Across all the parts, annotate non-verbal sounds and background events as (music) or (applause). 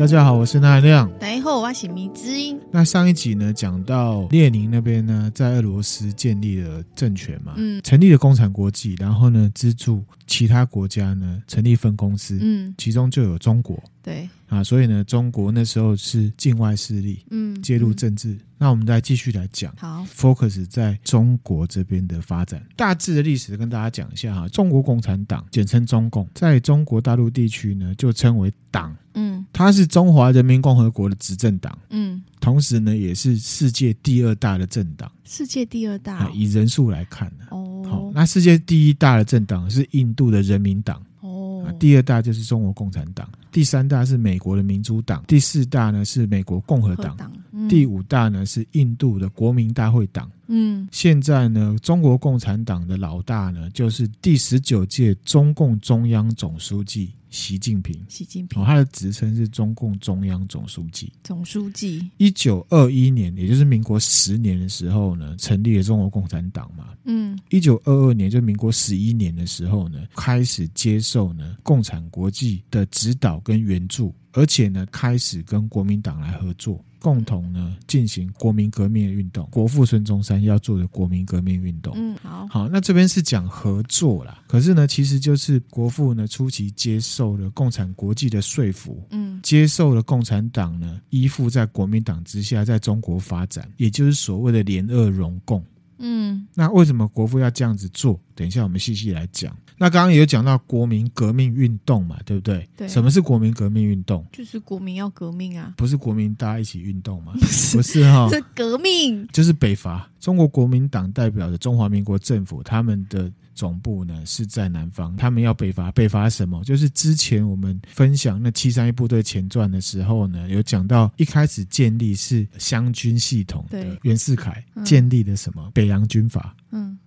大家好，我是奈亮。大家好，我是迷之音。那上一集呢，讲到列宁那边呢，在俄罗斯建立了政权嘛，嗯，成立了共产国际，然后呢，资助其他国家呢，成立分公司，嗯，其中就有中国。对啊，所以呢，中国那时候是境外势力，嗯，介入政治。嗯、那我们再继续来讲，好，focus 在中国这边的发展，大致的历史跟大家讲一下哈。中国共产党，简称中共，在中国大陆地区呢，就称为党，嗯，它是中华人民共和国的执政党，嗯，同时呢，也是世界第二大的政党，世界第二大、哦，以人数来看呢，哦，好，那世界第一大的政党是印度的人民党。哦。第二大就是中国共产党，第三大是美国的民主党，第四大呢是美国共和党，嗯、第五大呢是印度的国民大会党。嗯，现在呢，中国共产党的老大呢就是第十九届中共中央总书记习近平。习近平，哦，他的职称是中共中央总书记。总书记。一九二一年，也就是民国十年的时候呢，成立了中国共产党嘛。嗯。一九二二年，就民国十一年的时候呢，开始接受呢共产国际的指导跟援助，而且呢，开始跟国民党来合作。共同呢进行国民革命的运动，国父孙中山要做的国民革命运动。嗯，好，好，那这边是讲合作啦，可是呢，其实就是国父呢初期接受了共产国际的说服，嗯，接受了共产党呢依附在国民党之下，在中国发展，也就是所谓的联俄融共。嗯，那为什么国父要这样子做？等一下我们细细来讲。那刚刚也有讲到国民革命运动嘛，对不对？对。什么是国民革命运动？就是国民要革命啊。不是国民大家一起运动吗？不是，不是哈。(laughs) 是革命。就是北伐。中国国民党代表的中华民国政府，他们的总部呢是在南方，他们要北伐。北伐什么？就是之前我们分享那七三一部队前传的时候呢，有讲到一开始建立是湘军系统的袁世凯建立的什么、嗯、北洋军阀。嗯。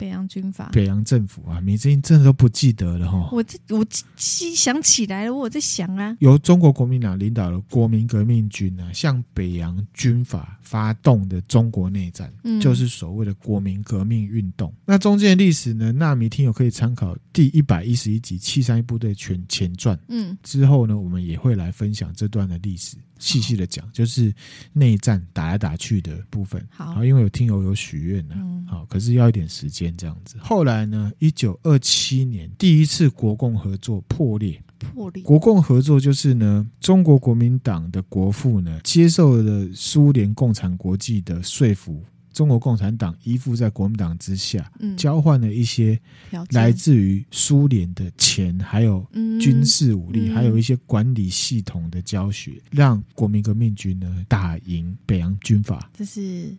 北洋军阀，北洋政府啊，你最近真的都不记得了哈。我这我记想起来了，我在想啊，由中国国民党领导的国民革命军啊，向北洋军阀发动的中国内战，嗯、就是所谓的国民革命运动。那中间的历史呢，纳米听友可以参考第一百一十一集《七三一部队全前传》。嗯，之后呢，我们也会来分享这段的历史。细细的讲，就是内战打来打去的部分。好，因为有听友有许愿呢，好，可是要一点时间这样子。后来呢，一九二七年第一次国共合作破裂，破裂。国共合作就是呢，中国国民党的国父呢，接受了苏联共产国际的说服。中国共产党依附在国民党之下，嗯、交换了一些来自于苏联的钱，还有军事武力，嗯、还有一些管理系统的教学，让国民革命军呢打赢北洋军阀。这是。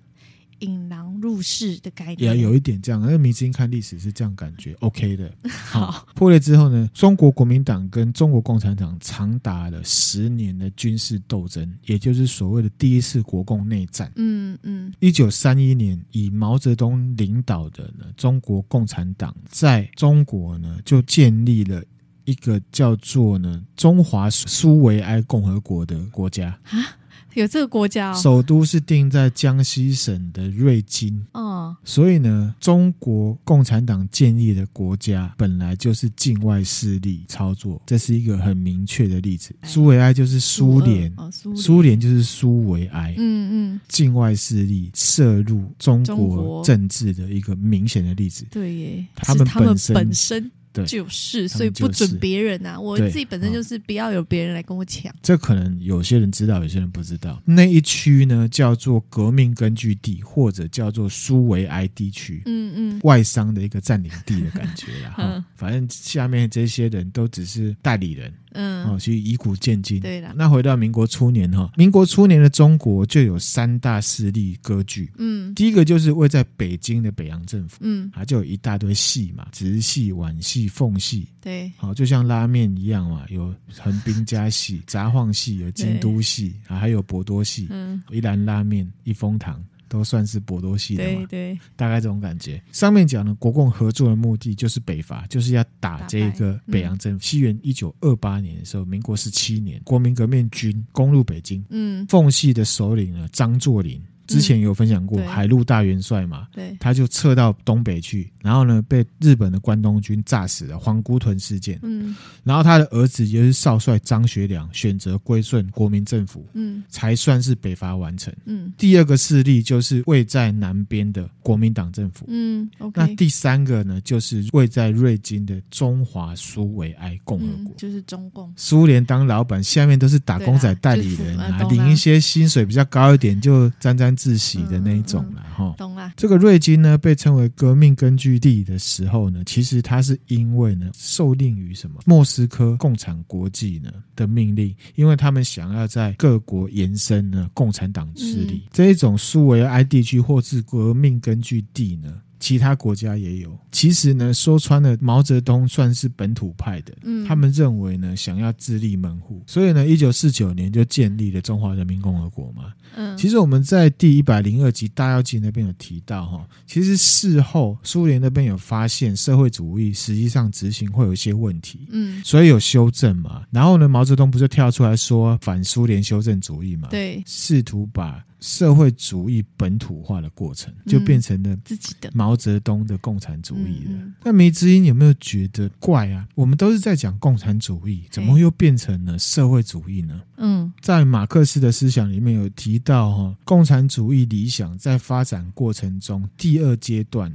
引狼入室的概念也有一点这样，那明星看历史是这样感觉，(laughs) OK 的。好，破裂之后呢，中国国民党跟中国共产党长达了十年的军事斗争，也就是所谓的第一次国共内战。嗯嗯。一九三一年，以毛泽东领导的呢中国共产党在中国呢就建立了一个叫做呢中华苏维埃共和国的国家啊。有这个国家哦，首都是定在江西省的瑞金。嗯，所以呢，中国共产党建立的国家本来就是境外势力操作，这是一个很明确的例子。苏维埃就是苏联，苏联就是苏维埃。嗯嗯，境外势力涉入中国政治的一个明显的例子。对耶，他们本身本身。对，就是，所以不准别人啊！我自己本身就是不要有别人来跟我抢。这可能有些人知道，有些人不知道。那一区呢，叫做革命根据地，或者叫做苏维埃地区。嗯嗯，外商的一个占领地的感觉啦。(laughs) 哈，反正下面这些人都只是代理人。嗯，哦，去以古鉴今。对了，那回到民国初年哈，民国初年的中国就有三大势力割据。嗯，第一个就是位在北京的北洋政府。嗯，啊，就有一大堆系嘛，直系、皖系、奉系。对，好，就像拉面一样嘛，有横滨家系、札幌系、有京都系，啊，还有博多系。嗯，一兰拉面、一风堂。都算是博多系的嘛，对对，大概这种感觉。上面讲的国共合作的目的就是北伐，就是要打这个北洋政府。西元一九二八年的时候，民国十七年，国民革命军攻入北京。嗯，奉系的首领呢，张作霖之前有分享过海陆大元帅嘛，对，他就撤到东北去，然后呢被日本的关东军炸死了，皇姑屯事件。嗯，然后他的儿子也是少帅张学良选择归顺国民政府，嗯，才算是北伐完成。嗯，第二个势力就是位在南边的国民党政府。嗯，okay，那第三个呢，就是位在瑞金的中华苏维埃共和国，嗯，就是中共。苏联当老板，下面都是打工仔代理人啊，领一些薪水比较高一点，就沾沾自喜的那一种了哈。懂了。这个瑞金呢，被称为革命根据地的时候呢，其实它是因为呢，受令于什么莫斯科共产国际呢的命令，因为他们想要在各国延伸呢共产党势力，这一种苏维埃地区或是革命根据地呢。其他国家也有。其实呢，说穿了，毛泽东算是本土派的。嗯，他们认为呢，想要自立门户，所以呢，一九四九年就建立了中华人民共和国嘛。嗯，其实我们在第一百零二集《大跃进》那边有提到哈，其实事后苏联那边有发现社会主义实际上执行会有一些问题。嗯，所以有修正嘛。然后呢，毛泽东不是跳出来说反苏联修正主义嘛？对，试图把。社会主义本土化的过程，就变成了自己的毛泽东的共产主义了。那梅之音有没有觉得怪啊？我们都是在讲共产主义，怎么又变成了社会主义呢？嗯，在马克思的思想里面有提到哈，共产主义理想在发展过程中，第二阶段，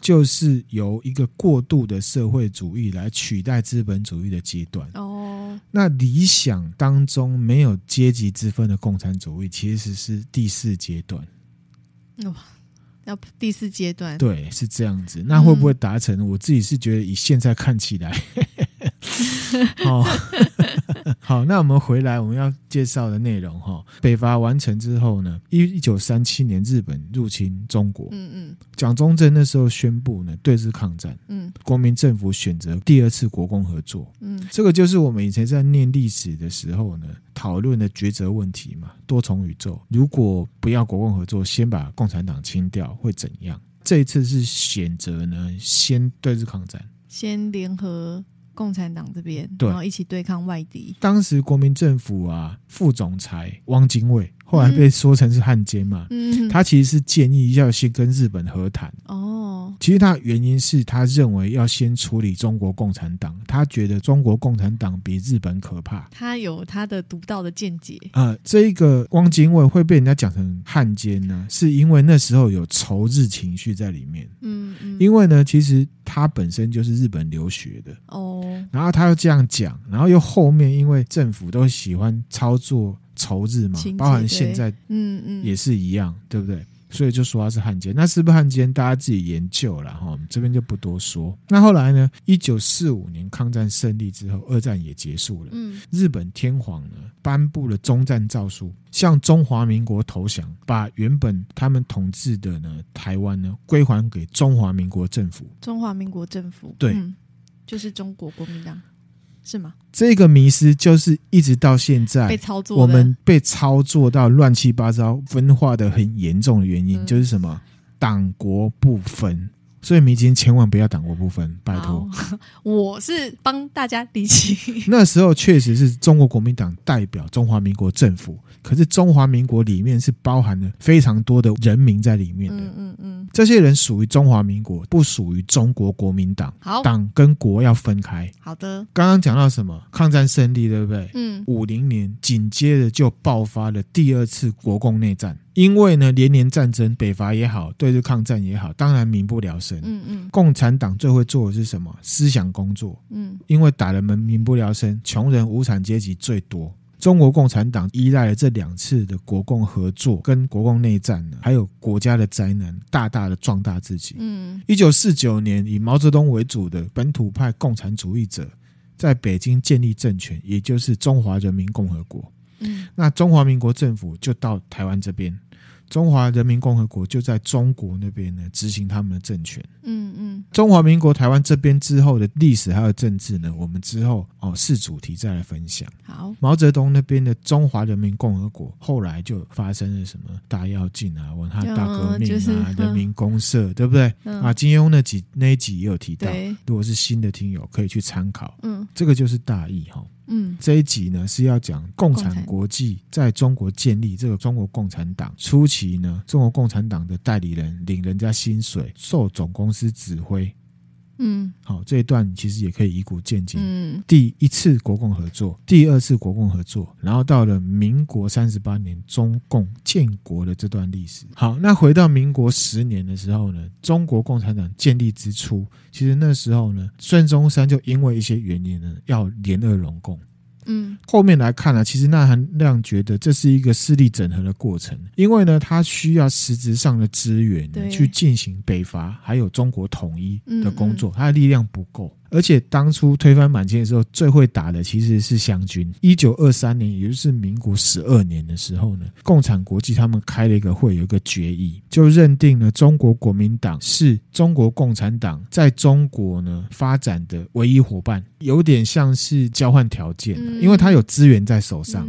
就是由一个过渡的社会主义来取代资本主义的阶段。哦，那理想当中没有阶级之分的共产主义，其实是第。第四阶段，哇，要第四阶段，对，是这样子。那会不会达成？嗯、我自己是觉得，以现在看起来，(laughs) 哦。(laughs) 好，那我们回来我们要介绍的内容哈，北伐完成之后呢，一一九三七年日本入侵中国，嗯嗯，蒋中正那时候宣布呢对日抗战，嗯，国民政府选择第二次国共合作，嗯，这个就是我们以前在念历史的时候呢讨论的抉择问题嘛，多重宇宙，如果不要国共合作，先把共产党清掉会怎样？这一次是选择呢先对日抗战，先联合。共产党这边，然后一起对抗外敌。当时国民政府啊，副总裁汪精卫。后来被说成是汉奸嘛？嗯，他其实是建议要先跟日本和谈。哦，其实他原因是他认为要先处理中国共产党，他觉得中国共产党比日本可怕。他有他的独到的见解。呃，这一个汪精卫会被人家讲成汉奸呢，是因为那时候有仇日情绪在里面。嗯嗯，因为呢，其实他本身就是日本留学的。哦，然后他又这样讲，然后又后面因为政府都喜欢操作。仇日嘛，包含现在，嗯嗯，也是一样，对不对？所以就说他是汉奸，那是不是汉奸？大家自己研究了哈，我们这边就不多说。那后来呢？一九四五年抗战胜利之后，二战也结束了。嗯，日本天皇呢颁布了终战诏书，向中华民国投降，把原本他们统治的呢台湾呢归还给中华民国政府。中华民国政府，对，嗯，就是中国国民党。是吗？这个迷失就是一直到现在被操作，我们被操作到乱七八糟、分化的很严重的原因，嗯、就是什么党国不分。所以迷津千万不要党国不分，拜托。(laughs) 我是帮大家理清。(laughs) 那时候确实是中国国民党代表中华民国政府，可是中华民国里面是包含了非常多的人民在里面的。嗯嗯嗯，这些人属于中华民国，不属于中国国民党。好，党跟国要分开。好的。刚刚讲到什么？抗战胜利，对不对？嗯。五零年紧接着就爆发了第二次国共内战。因为呢，连年战争，北伐也好，对日抗战也好，当然民不聊生。嗯嗯，共产党最会做的是什么？思想工作。嗯，因为打人们民不聊生，穷人无产阶级最多。中国共产党依赖了这两次的国共合作跟国共内战呢，还有国家的灾难，大大的壮大自己。嗯，一九四九年，以毛泽东为主的本土派共产主义者在北京建立政权，也就是中华人民共和国。嗯，那中华民国政府就到台湾这边。中华人民共和国就在中国那边呢，执行他们的政权。嗯嗯，中华民国台湾这边之后的历史还有政治呢，我们之后哦是主题再来分享。好，毛泽东那边的中华人民共和国后来就发生了什么大跃进啊，文化大革命啊，就是、人民公社，对不对？嗯、啊，金庸那几那一集也有提到，如果是新的听友可以去参考。嗯，这个就是大意哈。嗯，这一集呢是要讲共产国际在中国建立这个中国共产党初期呢，中国共产党的代理人领人家薪水，受总公司指挥。嗯，好，这一段其实也可以以古鉴今。嗯，第一次国共合作，第二次国共合作，然后到了民国三十八年中共建国的这段历史。好，那回到民国十年的时候呢，中国共产党建立之初，其实那时候呢，孙中山就因为一些原因呢，要联俄容共。嗯，后面来看呢、啊，其实纳含亮觉得这是一个势力整合的过程，因为呢，他需要实质上的资源去进行北伐还有中国统一的工作，他的力量不够。而且当初推翻满清的时候，最会打的其实是湘军。一九二三年，也就是民国十二年的时候呢，共产国际他们开了一个会，有一个决议，就认定了中国国民党是中国共产党在中国呢发展的唯一伙伴，有点像是交换条件，因为他有资源在手上。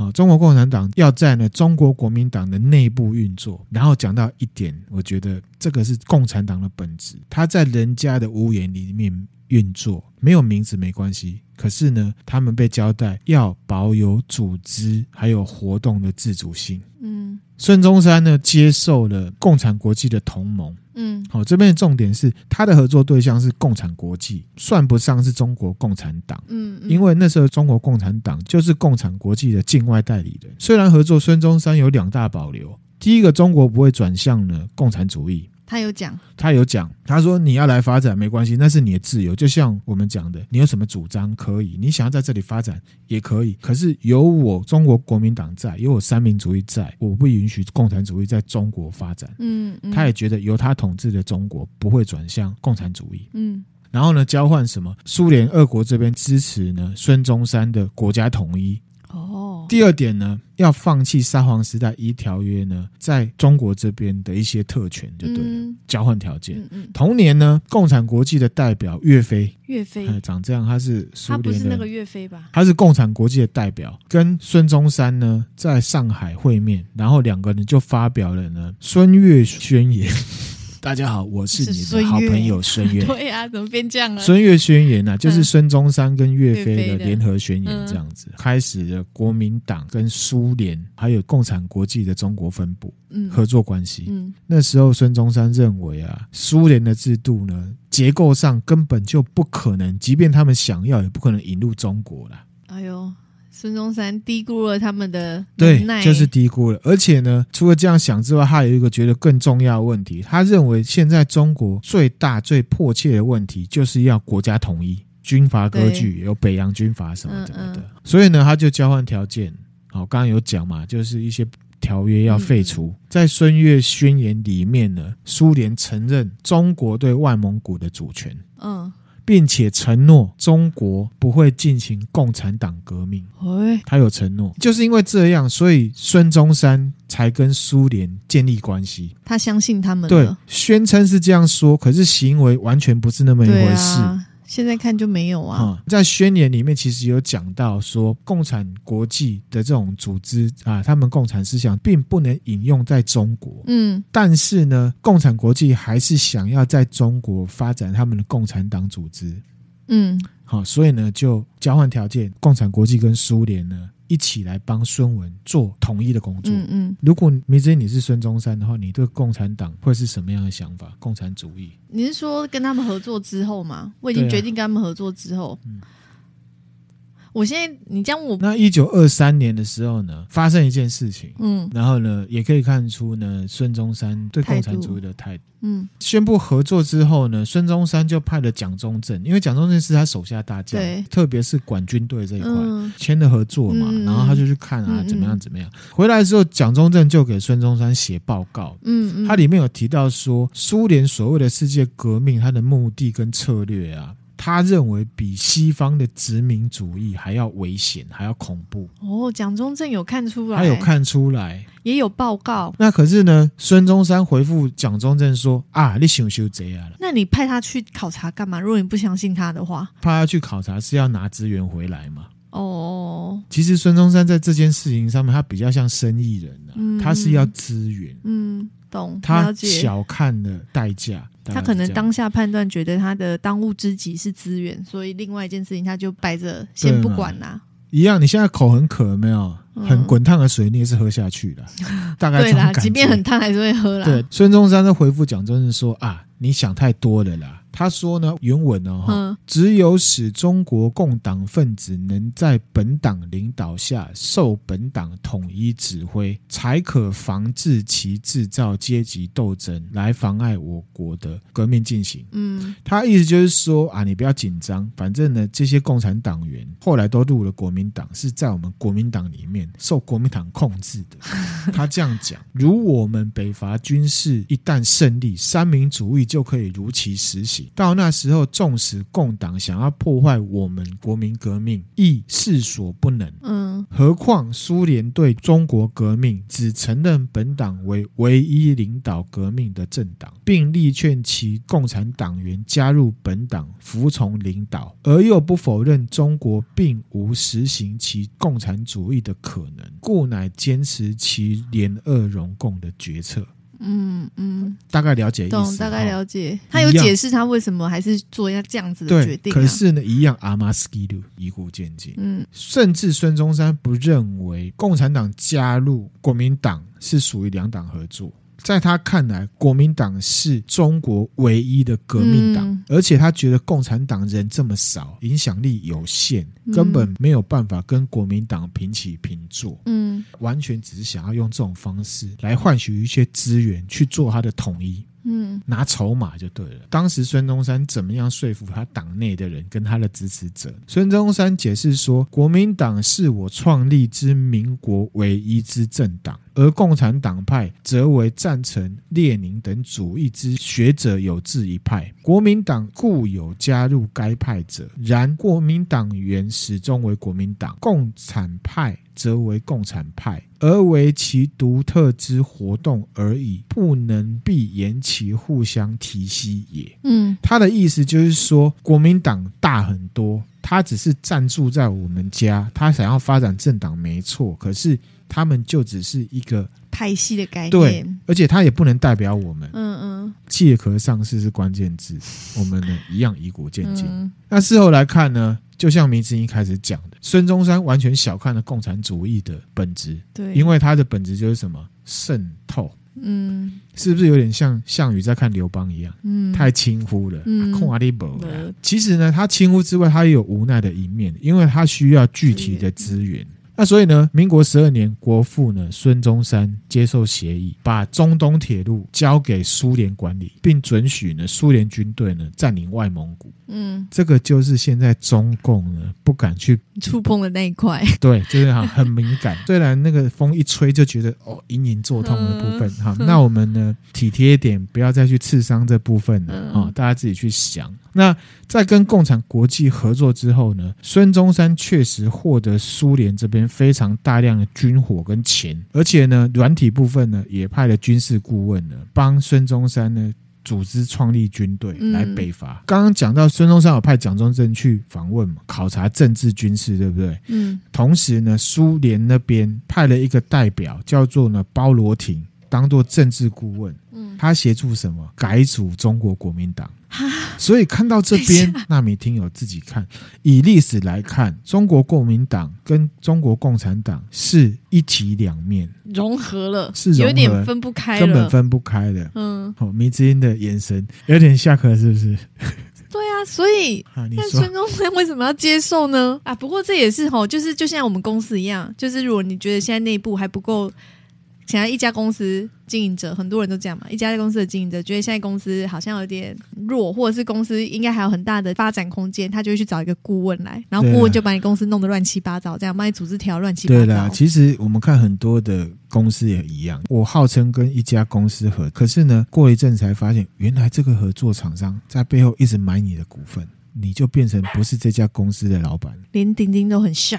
啊，中国共产党要在呢中国国民党的内部运作。然后讲到一点，我觉得这个是共产党的本质，他在人家的屋檐里面。运作没有名字没关系，可是呢，他们被交代要保有组织还有活动的自主性。嗯，孙中山呢接受了共产国际的同盟。嗯，好，这边的重点是他的合作对象是共产国际，算不上是中国共产党。嗯，嗯，因为那时候中国共产党就是共产国际的境外代理人。虽然合作，孙中山有两大保留：第一个，中国不会转向呢共产主义。他有讲，他有讲，他说你要来发展没关系，那是你的自由。就像我们讲的，你有什么主张可以，你想要在这里发展也可以。可是有我中国国民党在，有我三民主义在，我不允许共产主义在中国发展。嗯，嗯，他也觉得由他统治的中国不会转向共产主义。嗯，然后呢，交换什么？苏联、俄国这边支持呢？孙中山的国家统一。哦，第二点呢，要放弃沙皇时代一条约呢，在中国这边的一些特权，就对了，嗯、交换条件。嗯嗯、同年呢，共产国际的代表岳飞，岳飞、哎，长这样，他是苏联的，他不是那个岳飞吧？他是共产国际的代表，跟孙中山呢在上海会面，然后两个人就发表了呢孙岳宣言。大家好，我是你的好朋友孙悦。(laughs) 对啊，怎么变这样了？孙岳宣言呐、啊，就是孙中山跟岳飞的联合宣言，这样子、嗯、开始了国民党跟苏联还有共产国际的中国分部合作关系。嗯，那时候孙中山认为啊，苏联的制度呢，结构上根本就不可能，即便他们想要，也不可能引入中国了。哎呦。孙中山低估了他们的对，就是低估了。而且呢，除了这样想之外，他有一个觉得更重要的问题。他认为现在中国最大、最迫切的问题，就是要国家统一，军阀割据，有北洋军阀什么什么的。所以呢，他就交换条件。好，刚刚有讲嘛，就是一些条约要废除。在孙越宣言里面呢，苏联承认中国对外蒙古的主权。嗯。并且承诺中国不会进行共产党革命。他有承诺，就是因为这样，所以孙中山才跟苏联建立关系。他相信他们，对，宣称是这样说，可是行为完全不是那么一回事。现在看就没有啊，嗯，在宣言里面其实有讲到说，共产国际的这种组织啊，他们共产思想并不能引用在中国。嗯，但是呢，共产国际还是想要在中国发展他们的共产党组织。嗯，好，所以呢，就交换条件，共产国际跟苏联呢。一起来帮孙文做统一的工作。嗯嗯，如果明知你是孙中山的话，你对共产党会是什么样的想法？共产主义？你是说跟他们合作之后吗？我已经决定跟他们合作之后。嗯。我现在你这样我那一九二三年的时候呢，发生一件事情，嗯，然后呢，也可以看出呢，孙中山对共产主义的态度，嗯，宣布合作之后呢，孙中山就派了蒋中正，因为蒋中正是他手下大将，对，特别是管军队这一块，嗯、签了合作嘛，嗯、然后他就去看啊，嗯、怎么样怎么样，回来之后，蒋中正就给孙中山写报告，嗯嗯，他里面有提到说，苏联所谓的世界革命，它的目的跟策略啊。他认为比西方的殖民主义还要危险，还要恐怖。哦，蒋中正有看出来，他有看出来，也有报告。那可是呢，孙中山回复蒋中正说：“啊，你想修这样了？那你派他去考察干嘛？如果你不相信他的话，派他去考察是要拿资源回来嘛？”哦，其实孙中山在这件事情上面，他比较像生意人啊，嗯、他是要资源。嗯。懂，他小看了代价。他可能当下判断觉得他的当务之急是资源，所以另外一件事情他就摆着先不管啦、啊。一样，你现在口很渴，没有？很滚烫的水，你也是喝下去的。(laughs) 大概对啦，即便很烫还是会喝啦。对，孙中山的回复蒋中正说啊，你想太多了啦。他说呢，原文哦，嗯、只有使中国共党分子能在本党领导下受本党统一指挥，才可防治其制造阶级斗争，来妨碍我国的革命进行。嗯，他意思就是说啊，你不要紧张，反正呢，这些共产党员后来都入了国民党，是在我们国民党里面受国民党控制的。(laughs) 他这样讲，如我们北伐军事一旦胜利，三民主义就可以如期实行。到那时候，纵使共党想要破坏我们国民革命，亦势所不能。嗯，何况苏联对中国革命只承认本党为唯一领导革命的政党，并力劝其共产党员加入本党，服从领导，而又不否认中国并无实行其共产主义的可能，故乃坚持其联俄融共的决策。嗯嗯，大概了解意思，懂，大概了解。他有解释他为什么还是做一下这样子的决定、啊。可是呢，一样阿马斯基鲁以古见解。嗯，甚至孙中山不认为共产党加入国民党是属于两党合作。在他看来，国民党是中国唯一的革命党，嗯、而且他觉得共产党人这么少，影响力有限，根本没有办法跟国民党平起平坐。嗯，完全只是想要用这种方式来换取一些资源去做他的统一。嗯，拿筹码就对了。当时孙中山怎么样说服他党内的人跟他的支持者？孙中山解释说，国民党是我创立之民国唯一之政党，而共产党派则为赞成列宁等主义之学者有志一派。国民党固有加入该派者，然国民党员始终为国民党，共产派。则为共产派，而为其独特之活动而已，不能必言其互相提携也。嗯，他的意思就是说，国民党大很多，他只是暂住在我们家，他想要发展政党没错，可是他们就只是一个派系的概念，对，而且他也不能代表我们。嗯嗯，借壳上市是关键字，(laughs) 我们呢一样以古见今。嗯、那事后来看呢？就像明志一开始讲的，孙中山完全小看了共产主义的本质，对，因为它的本质就是什么？渗透，嗯，是不是有点像项羽在看刘邦一样，嗯，太轻忽了，嗯，空阿里伯。其实呢，他轻忽之外，他也有无奈的一面，因为他需要具体的资源。那所以呢，民国十二年，国父呢孙中山接受协议，把中东铁路交给苏联管理，并准许呢苏联军队呢占领外蒙古。嗯，这个就是现在中共呢不敢去触碰的那一块。(laughs) 对，就是哈很敏感。虽然那个风一吹就觉得哦隐隐作痛的部分哈，那我们呢体贴一点，不要再去刺伤这部分了啊，大家自己去想。那在跟共产国际合作之后呢，孙中山确实获得苏联这边非常大量的军火跟钱，而且呢，软体部分呢也派了军事顾问呢帮孙中山呢组织创立军队来北伐。刚刚讲到孙中山有派蒋中正去访问嘛，考察政治军事，对不对？嗯。同时呢，苏联那边派了一个代表叫做呢包罗廷，当做政治顾问。嗯。他协助什么？改组中国国民党。(laughs) 所以看到这边，纳米听友自己看。以历史来看，中国国民党跟中国共产党是一体两面，融合了，是有点分不开，根本分不开的。嗯，好，迷之音的眼神有点下课，是不是？(laughs) 对啊，所以 (laughs) 那孙中山为什么要接受呢？啊，不过这也是吼，就是就像我们公司一样，就是如果你觉得现在内部还不够。想要一家公司经营者，很多人都这样嘛。一家公司的经营者觉得现在公司好像有点弱，或者是公司应该还有很大的发展空间，他就会去找一个顾问来，然后顾问就把你公司弄得乱七八糟，这样把你组织条乱七八糟。对啦，其实我们看很多的公司也一样。我号称跟一家公司合，可是呢，过一阵才发现，原来这个合作厂商在背后一直买你的股份，你就变成不是这家公司的老板。连丁丁都很 shock。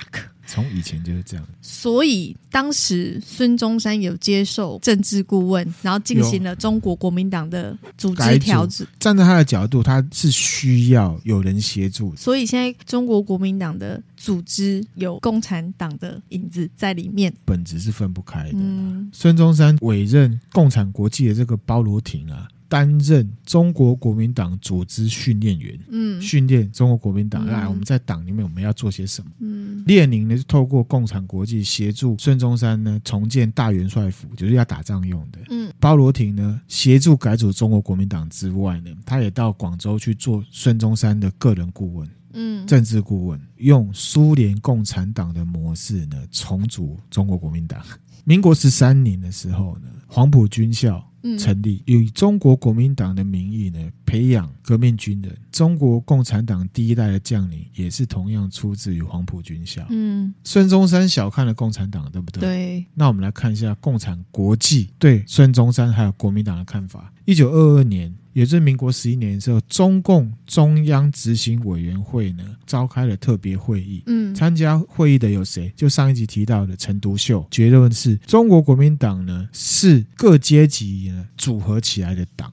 从以前就是这样。所以当时孙中山有接受政治顾问，然后进行了中国国民党的组织调整。站在他的角度，他是需要有人协助。所以现在中国国民党的组织有共产党的影子在里面，本质是分不开的。嗯，孙中山委任共产国际的这个包罗廷啊。担任中国国民党组织训练员，嗯，训练中国国民党。来、嗯，我们在党里面我们要做些什么？嗯，列宁呢是透过共产国际协助孙中山呢重建大元帅府，就是要打仗用的。嗯，包罗廷呢协助改组中国国民党之外呢，他也到广州去做孙中山的个人顾问，嗯，政治顾问，用苏联共产党的模式呢重组中国国民党。民国十三年的时候呢，黄埔军校。成立以中国国民党的名义呢，培养革命军人。中国共产党第一代的将领也是同样出自于黄埔军校。嗯，孙中山小看了共产党，对不对？对。那我们来看一下共产国际对孙中山还有国民党的看法。一九二二年。也就是民国十一年的时候，中共中央执行委员会呢召开了特别会议。嗯，参加会议的有谁？就上一集提到的陈独秀。结论是中国国民党呢是各阶级呢组合起来的党。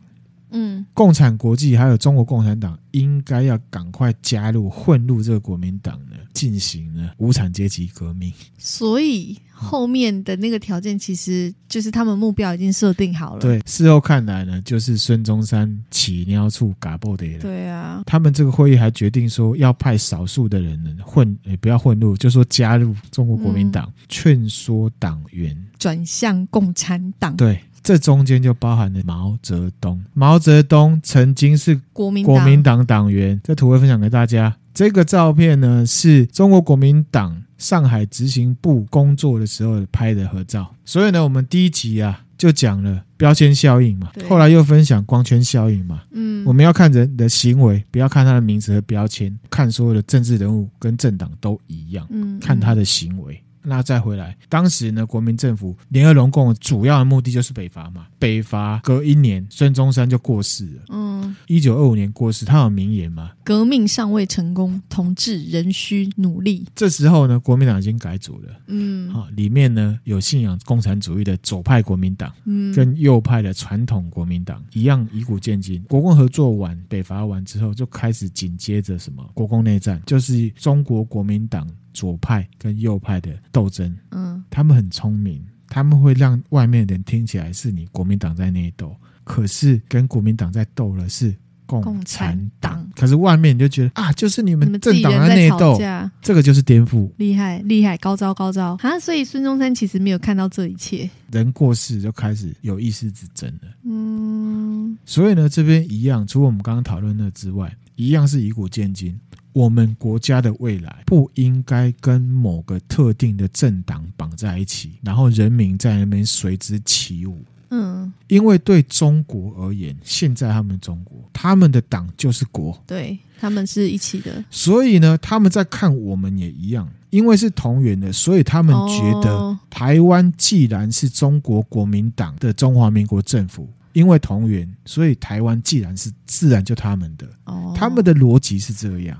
嗯，共产国际还有中国共产党应该要赶快加入混入这个国民党呢，进行呢无产阶级革命。所以后面的那个条件其实就是他们目标已经设定好了。对，事后看来呢，就是孙中山起尿处嘎布的了。对啊，他们这个会议还决定说要派少数的人呢混，也不要混入，就说加入中国国民党，嗯、劝说党员转向共产党。对。这中间就包含了毛泽东。毛泽东曾经是国民国民党党员。这图会分享给大家。这个照片呢，是中国国民党上海执行部工作的时候拍的合照。所以呢，我们第一集啊就讲了标签效应嘛，后来又分享光圈效应嘛。嗯，我们要看人的行为，不要看他的名字和标签，看所有的政治人物跟政党都一样。嗯，看他的行为。那再回来，当时呢，国民政府联合龙共主要的目的就是北伐嘛。北伐隔一年，孙中山就过世了。嗯，一九二五年过世，他有名言嘛？革命尚未成功，同志仍需努力。这时候呢，国民党已经改组了。嗯，好，里面呢有信仰共产主义的左派国民党，嗯，跟右派的传统国民党一样，以古见今。国共合作完，北伐完之后，就开始紧接着什么？国共内战，就是中国国民党。左派跟右派的斗争，嗯，他们很聪明，他们会让外面的人听起来是你国民党在内斗，可是跟国民党在斗的是共产党，可是外面你就觉得啊，就是你们政党在内斗，这个就是颠覆，厉害厉害，高招高招。啊！所以孙中山其实没有看到这一切，人过世就开始有意识之争了，嗯，所以呢，这边一样，除了我们刚刚讨论的之外，一样是以古见今。我们国家的未来不应该跟某个特定的政党绑在一起，然后人民在那边随之起舞。嗯，因为对中国而言，现在他们中国，他们的党就是国，对，他们是一起的。所以呢，他们在看我们也一样，因为是同源的，所以他们觉得台湾既然是中国国民党的中华民国政府。因为同源，所以台湾既然是自然就他们的，哦、他们的逻辑是这样，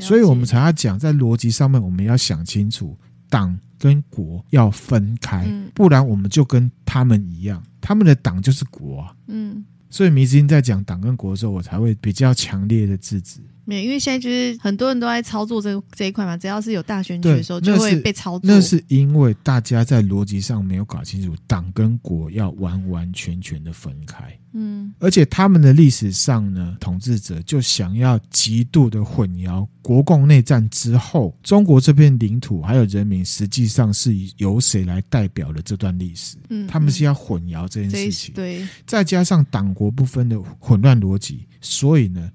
所以我们才要讲在逻辑上面，我们要想清楚，党跟国要分开，嗯、不然我们就跟他们一样，他们的党就是国啊。嗯，所以迷之音在讲党跟国的时候，我才会比较强烈的制止。没有，因为现在就是很多人都在操作这这一块嘛，只要是有大选举的时候，就会被操作。那是因为大家在逻辑上没有搞清楚，党跟国要完完全全的分开。嗯，而且他们的历史上呢，统治者就想要极度的混淆国共内战之后，中国这片领土还有人民实际上是由谁来代表了这段历史。嗯，他们是要混淆这件事情。对，再加上党国不分的混乱逻辑，所以呢。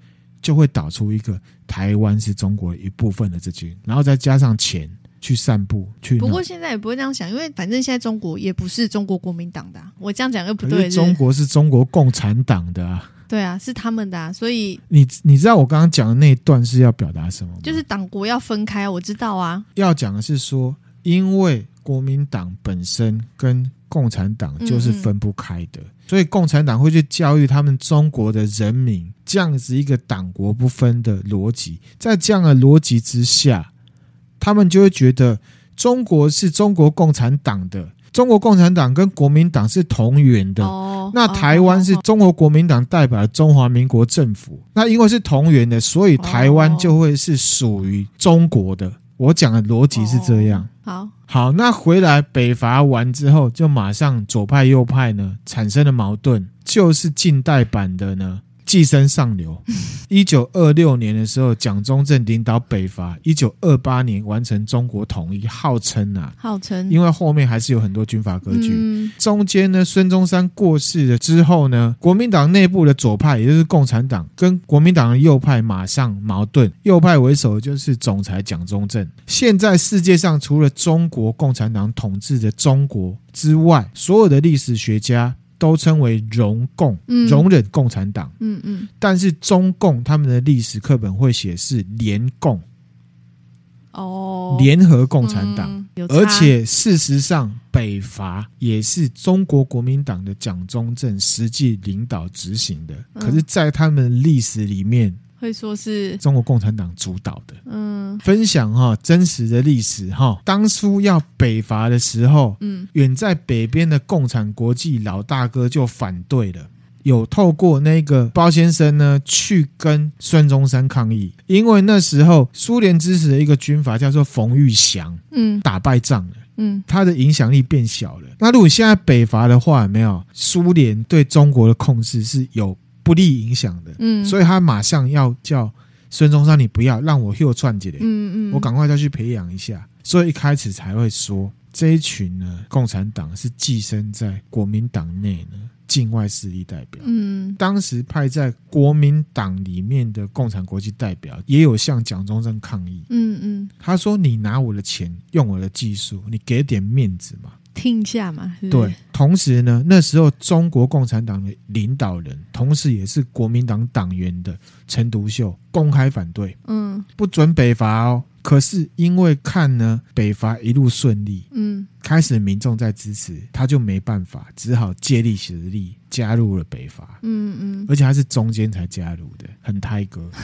就会导出一个台湾是中国一部分的这句，然后再加上钱去散步去。不过现在也不会这样想，因为反正现在中国也不是中国国民党的啊，我这样讲又不对。中国是中国共产党的啊。对啊，是他们的啊，所以你你知道我刚刚讲的那一段是要表达什么吗？就是党国要分开，我知道啊。要讲的是说，因为国民党本身跟共产党就是分不开的，嗯嗯，所以共产党会去教育他们中国的人民。这样子一个党国不分的逻辑，在这样的逻辑之下，他们就会觉得中国是中国共产党的，中国共产党跟国民党是同源的。哦，那台湾是中国国民党代表的中华民国政府，那因为是同源的，所以台湾就会是属于中国的。我讲的逻辑是这样。好，好，那回来北伐完之后，就马上左派右派呢产生了矛盾，就是近代版的呢。寄生上流。一九二六年的时候，蒋中正领导北伐，一九二八年完成中国统一，号称啊，号称，因为后面还是有很多军阀割据。嗯、中间呢，孙中山过世了之后呢，国民党内部的左派，也就是共产党，跟国民党的右派马上矛盾。右派为首的就是总裁蒋中正。现在世界上除了中国共产党统治的中国之外，所有的历史学家。都称为容共，容忍共产党。嗯嗯，但是中共他们的历史课本会写是联共，哦，联合共产党。而且事实上，北伐也是中国国民党的蒋中正实际领导执行的。可是，在他们历史里面。会说是中国共产党主导的，嗯，分享哈真实的历史哈。当初要北伐的时候，嗯，远在北边的共产国际老大哥就反对了，有透过那个包先生呢去跟孙中山抗议，因为那时候苏联支持的一个军阀叫做冯玉祥，嗯，打败仗了，嗯，他的影响力变小了。那如果现在北伐的话，有没有？苏联对中国的控制是有。不利影响的，嗯，所以他马上要叫孙中山，你不要让我又串起来，嗯嗯，我赶快再去培养一下，所以一开始才会说这一群呢，共产党是寄生在国民党内呢，境外势力代表，嗯，当时派在国民党里面的共产国际代表也有向蒋中正抗议，嗯嗯，他说你拿我的钱，用我的技术，你给点面子嘛。听一下嘛，是是对。同时呢，那时候中国共产党的领导人，同时也是国民党党员的陈独秀公开反对，嗯，不准北伐哦。可是因为看呢北伐一路顺利，嗯，开始民众在支持，他就没办法，只好借力使力加入了北伐，嗯嗯，而且他是中间才加入的，很胎哥。(laughs)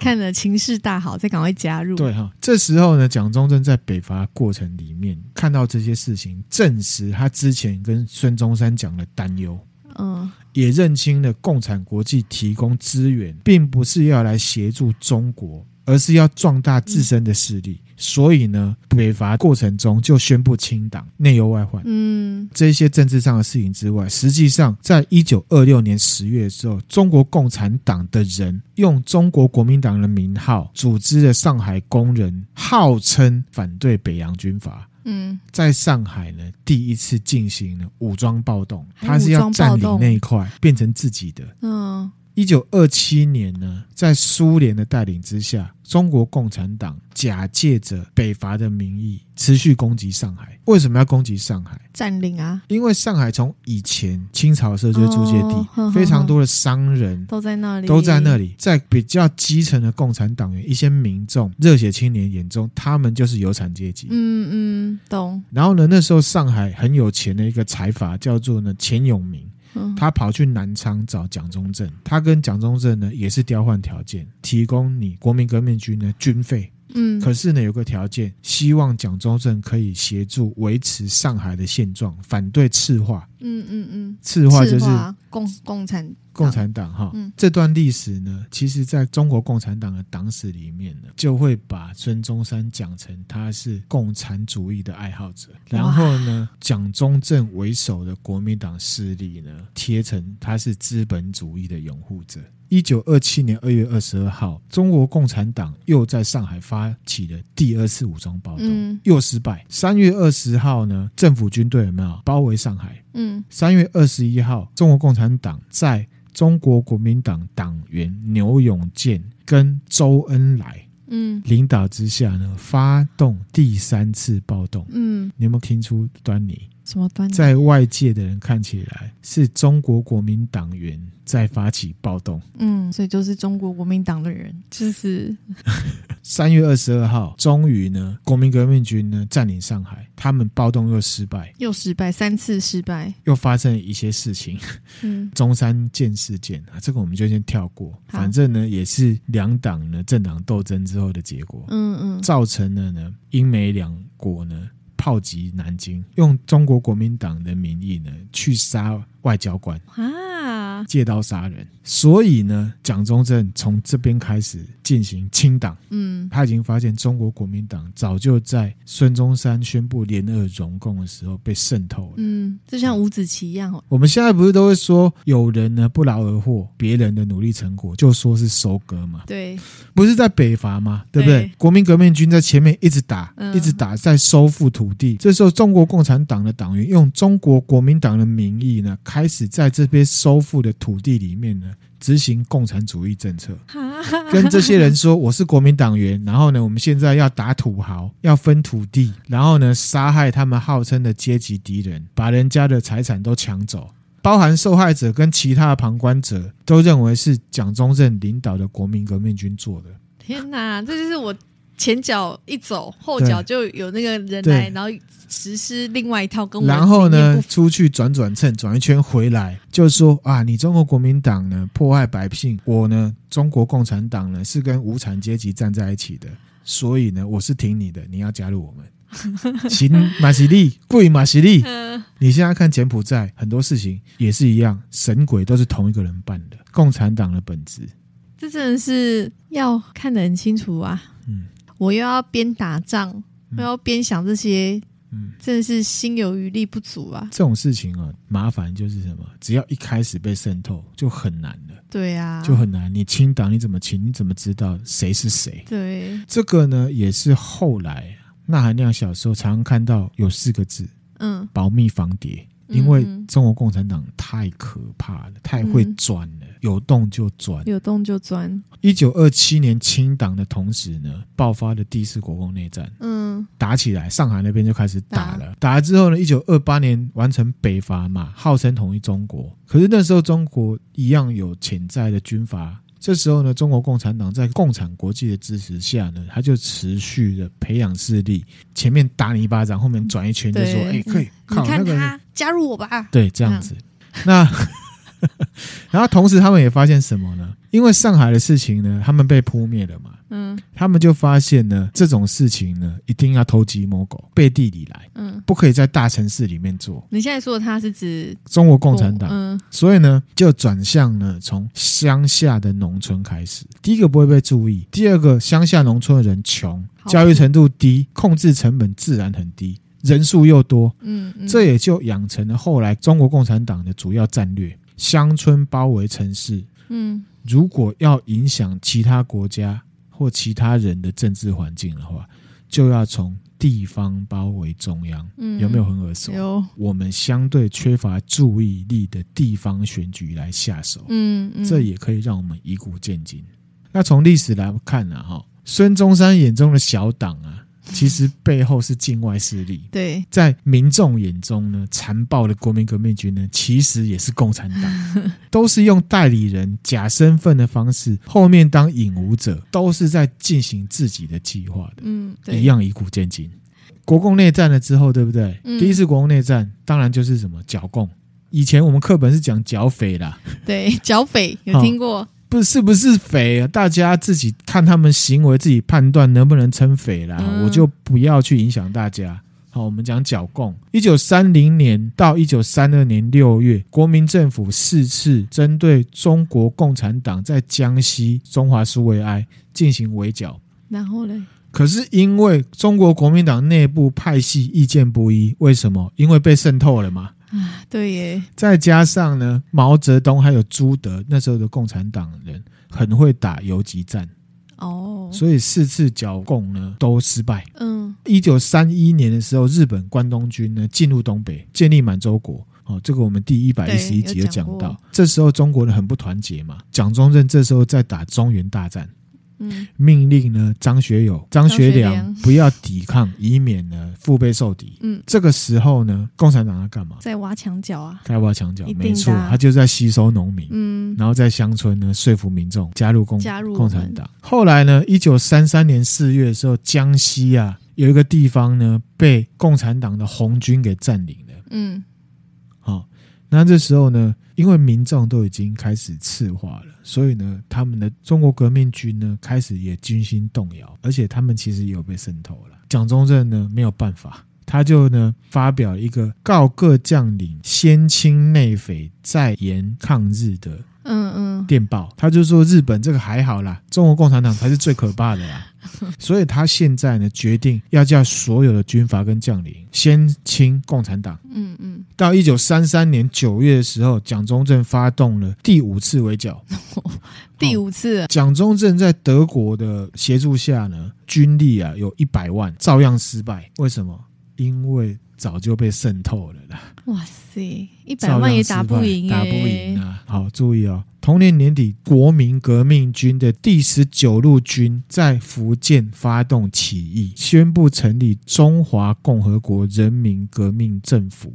看了情势大好，再赶快加入。对哈，这时候呢，蒋中正在北伐过程里面看到这些事情，证实他之前跟孙中山讲的担忧。嗯，也认清了共产国际提供资源，并不是要来协助中国。而是要壮大自身的势力，所以呢，北伐过程中就宣布清党，内忧外患。嗯，这些政治上的事情之外，实际上，在一九二六年十月的时候，中国共产党的人用中国国民党的名号，组织了上海工人，号称反对北洋军阀。嗯，在上海呢，第一次进行了武装暴动，他是要占领那一块，变成自己的。嗯。一九二七年呢，在苏联的带领之下，中国共产党假借着北伐的名义，持续攻击上海。为什么要攻击上海？占领啊！因为上海从以前清朝的时候就是租界地，哦、呵呵非常多的商人都在那里，都在那里。在比较基层的共产党员、一些民众、热血青年眼中，他们就是有产阶级。嗯嗯，懂。然后呢，那时候上海很有钱的一个财阀叫做呢钱永明。他跑去南昌找蒋中正，他跟蒋中正呢也是调换条件，提供你国民革命军的军费。嗯，可是呢有个条件，希望蒋中正可以协助维持上海的现状，反对赤化。嗯嗯嗯，赤化就是共共产共产党哈。嗯，这段历史呢，其实在中国共产党的党史里面呢，就会把孙中山讲成他是共产主义的爱好者，然后呢，蒋中正为首的国民党势力呢，贴成他是资本主义的拥护者。一九二七年二月二十二号，中国共产党又在上海发起了第二次武装暴动，嗯、又失败。三月二十号呢，政府军队有没有包围上海？嗯，三月二十一号，中国共产党在中国国民党党员牛永健跟周恩来嗯领导之下呢，发动第三次暴动。嗯，你有没有听出端倪？什么端倪？在外界的人看起来是中国国民党员在发起暴动。嗯，所以就是中国国民党的人，就是 (laughs) 三月二十二号，终于呢，国民革命军呢占领上海，他们暴动又失败，又失败，三次失败，又发生了一些事情。嗯，(laughs) 中山舰事件啊，这个我们就先跳过，反正呢也是两党呢政党斗争之后的结果。嗯嗯，造成了呢英美两国呢。炮击南京，用中国国民党的名义呢，去杀外交官。啊，借刀杀人。所以呢，蒋中正从这边开始进行清党。嗯，他已经发现中国国民党早就在孙中山宣布联俄容共的时候被渗透了。嗯，就像五子棋一样哦。我们现在不是都会说，有人呢不劳而获，别人的努力成果就说是收割嘛？对，不是在北伐吗？对不对？对国民革命军在前面一直打，嗯、一直打，在收复土地。这时候，中国共产党的党员用中国国民党的名义呢，开始在这边收复的土地里面呢。执行共产主义政策，(laughs) 跟这些人说我是国民党员，然后呢，我们现在要打土豪，要分土地，然后呢，杀害他们号称的阶级敌人，把人家的财产都抢走，包含受害者跟其他的旁观者都认为是蒋中正领导的国民革命军做的。天哪，这就是我。前脚一走，后脚就有那个人来，然后实施另外一套跟我。然后呢，出去转转蹭，转一圈回来，就说啊，你中国国民党呢迫害百姓，我呢中国共产党呢是跟无产阶级站在一起的，所以呢我是挺你的，你要加入我们。(laughs) 行马西利，贵马西利。(laughs) 你现在看柬埔寨很多事情也是一样，神鬼都是同一个人办的，共产党的本质。这真的是要看得很清楚啊。嗯。我又要边打仗，嗯、又要边想这些，嗯，真的是心有余力不足啊。这种事情啊，麻烦就是什么？只要一开始被渗透，就很难了。对啊，就很难。你清党，你怎么清？你怎么知道谁是谁？对，这个呢，也是后来那含量小时候常常看到有四个字，嗯，保密防谍。因为中国共产党太可怕了，太会钻了，嗯、有洞就钻，有洞就钻。一九二七年清党的同时呢，爆发了第四国共内战，嗯，打起来，上海那边就开始打了。打，打了之后呢，一九二八年完成北伐嘛，号称统一中国。可是那时候中国一样有潜在的军阀。这时候呢，中国共产党在共产国际的支持下呢，他就持续的培养势力，前面打你一巴掌，后面转一圈就说：“哎，可以，靠你看他、那个、加入我吧。”对，这样子。样 (laughs) 那。(laughs) 然后同时，他们也发现什么呢？因为上海的事情呢，他们被扑灭了嘛。嗯，他们就发现呢，这种事情呢，一定要偷鸡摸狗，背地里来。嗯，不可以在大城市里面做。你现在说的他是指中国共产党。嗯，所以呢，就转向呢，从乡下的农村开始。第一个不会被注意，第二个乡下农村的人穷，教育程度低，控制成本自然很低，人数又多。嗯，嗯，这也就养成了后来中国共产党的主要战略。乡村包围城市，嗯，如果要影响其他国家或其他人的政治环境的话，就要从地方包围中央。嗯，有没有很耳熟？有。我们相对缺乏注意力的地方选举来下手，嗯，嗯，这也可以让我们以古鉴今。那从历史来看呢，哈，孙中山眼中的小党啊。其实背后是境外势力，对，在民众眼中呢，残暴的国民革命军呢，其实也是共产党，(laughs) 都是用代理人、假身份的方式，后面当引武者，都是在进行自己的计划的，嗯，一样以古鉴今。国共内战了之后，对不对？嗯、第一次国共内战，当然就是什么剿共。以前我们课本是讲剿匪啦，对，剿匪有听过。不是不是匪啊，大家自己看他们行为，自己判断能不能称匪啦。嗯、我就不要去影响大家。好，我们讲剿共。一九三零年到一九三二年六月，国民政府四次针对中国共产党在江西中华苏维埃进行围剿。然后呢？可是因为中国国民党内部派系意见不一，为什么？因为被渗透了嘛。啊，对耶！再加上呢，毛泽东还有朱德那时候的共产党人很会打游击战哦，所以四次剿共呢都失败。嗯，一九三一年的时候，日本关东军呢进入东北，建立满洲国。哦，这个我们第一百一十一集有讲到。这时候中国人很不团结嘛，蒋中正这时候在打中原大战。嗯，命令呢张学友、张学良不要抵抗，以免呢腹背受敌。嗯，这个时候呢，共产党在干嘛？在挖墙脚啊，在挖墙脚，没错，他就在吸收农民，嗯，然后在乡村呢说服民众加入共加入共产党。后来呢，一九三三年四月的时候，江西啊有一个地方呢被共产党的红军给占领了。嗯，好，那这时候呢，因为民众都已经开始赤化了，所以呢，他们的中国革命军呢开始也军心动摇，而且他们其实也有被渗透了。蒋中正呢没有办法，他就呢发表一个告各将领先清内匪，再严抗日的嗯嗯电报，他就说日本这个还好啦，中国共产党才是最可怕的啦。(laughs) 所以他现在呢，决定要叫所有的军阀跟将领先清共产党。嗯嗯。到一九三三年九月的时候，蒋中正发动了第五次围剿。(laughs) 第五次，蒋中正在德国的协助下呢，军力啊有一百万，照样失败。为什么？因为早就被渗透了啦。哇塞，一百万也打不赢，打不赢啊！好，注意哦。同年年底，国民革命军的第十九路军在福建发动起义，宣布成立中华共和国人民革命政府，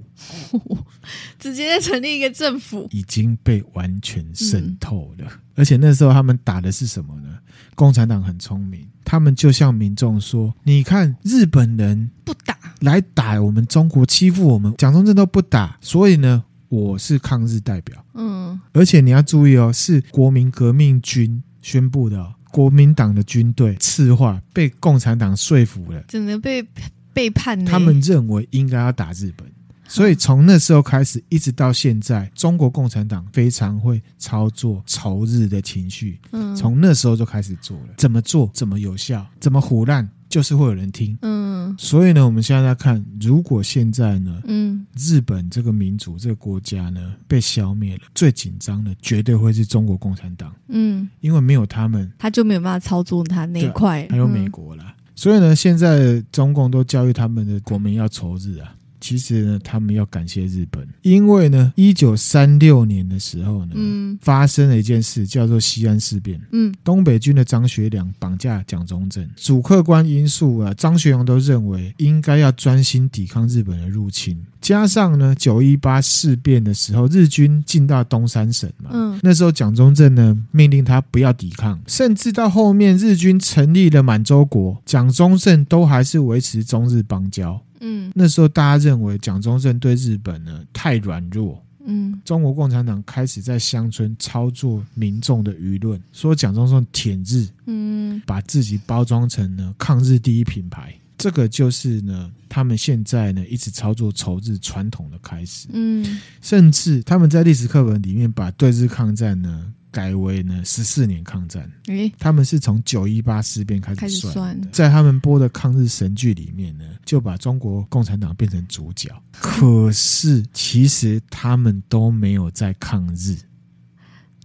(laughs) 直接成立一个政府，已经被完全渗透了。嗯、而且那时候他们打的是什么呢？共产党很聪明，他们就向民众说：“你看，日本人不打来打我们中国，欺负我们，蒋中正都不打，所以呢。”我是抗日代表，嗯，而且你要注意哦，是国民革命军宣布的，国民党的军队赤化，被共产党说服了，只能被背叛。他们认为应该要打日本，所以从那时候开始，一直到现在，中国共产党非常会操作仇日的情绪。嗯，从那时候就开始做了，怎么做，怎么有效，怎么胡烂。就是会有人听，嗯，所以呢，我们现在在看，如果现在呢，嗯，日本这个民族这个国家呢被消灭了，最紧张的绝对会是中国共产党，嗯，因为没有他们，他就没有办法操作他那一块，还有美国啦，嗯，所以呢，现在中共都教育他们的国民要仇日啊。其实呢，他们要感谢日本，因为呢，一九三六年的时候呢，嗯，发生了一件事，叫做西安事变。嗯，东北军的张学良绑架蒋中正，主客观因素啊，张学良都认为应该要专心抵抗日本的入侵。加上呢，九一八事变的时候，日军进到东三省嘛，嗯，那时候蒋中正呢命令他不要抵抗，甚至到后面日军成立了满洲国，蒋中正都还是维持中日邦交。嗯，那时候大家认为蒋中正对日本呢太软弱。嗯，中国共产党开始在乡村操作民众的舆论，说蒋中正舔日，嗯，把自己包装成呢抗日第一品牌。这个就是呢他们现在呢一直操作仇日传统的开始。嗯，甚至他们在历史课本里面把对日抗战呢。改为呢十四年抗战，诶，他们是从九一八事变开始算的，开始算的，在他们播的抗日神剧里面呢，就把中国共产党变成主角。可是其实他们都没有在抗日，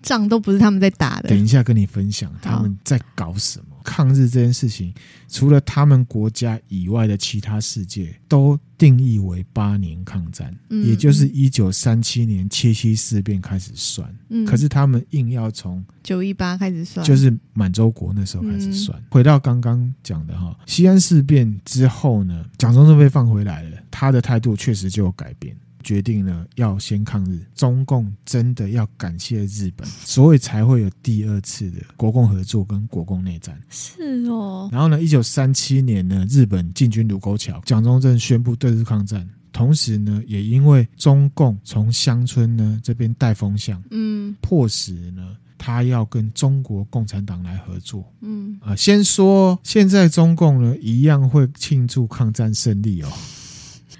仗都不是他们在打的。等一下跟你分享他们在搞什么。抗日这件事情，除了他们国家以外的其他世界都定义为八年抗战，嗯、也就是一九三七年七七事变开始算。嗯、可是他们硬要从九一八开始算，就是满洲国那时候开始算。嗯、回到刚刚讲的哈，西安事变之后呢，蒋中正被放回来了，他的态度确实就有改变。决定了要先抗日，中共真的要感谢日本，所以才会有第二次的国共合作跟国共内战。是哦。然后呢，一九三七年呢，日本进军卢沟桥，蒋中正宣布对日抗战。同时呢，也因为中共从乡村呢这边带风向，嗯，迫使呢他要跟中国共产党来合作。嗯啊，先说现在中共呢一样会庆祝抗战胜利哦。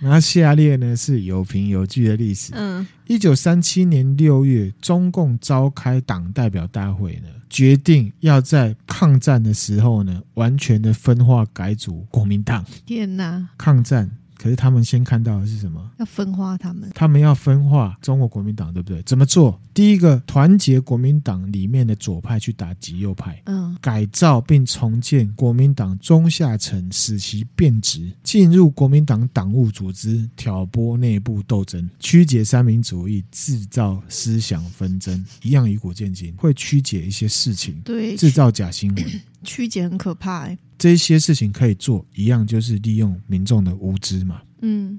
那下列呢是有凭有据的历史。嗯，一九三七年六月，中共召开党代表大会呢，决定要在抗战的时候呢，完全的分化改组国民党。天哪！抗战可是他们先看到的是什么？要分化他们，他们要分化中国国民党，对不对？怎么做？第一个，团结国民党里面的左派去打极右派，嗯，改造并重建国民党中下层，使其变质，进入国民党党务组织，挑拨内部斗争，曲解三民主义，制造思想纷争，一样以古见今，会曲解一些事情，对，制造假新闻，曲解很可怕，欸，这些事情可以做，一样就是利用民众的无知嘛，嗯。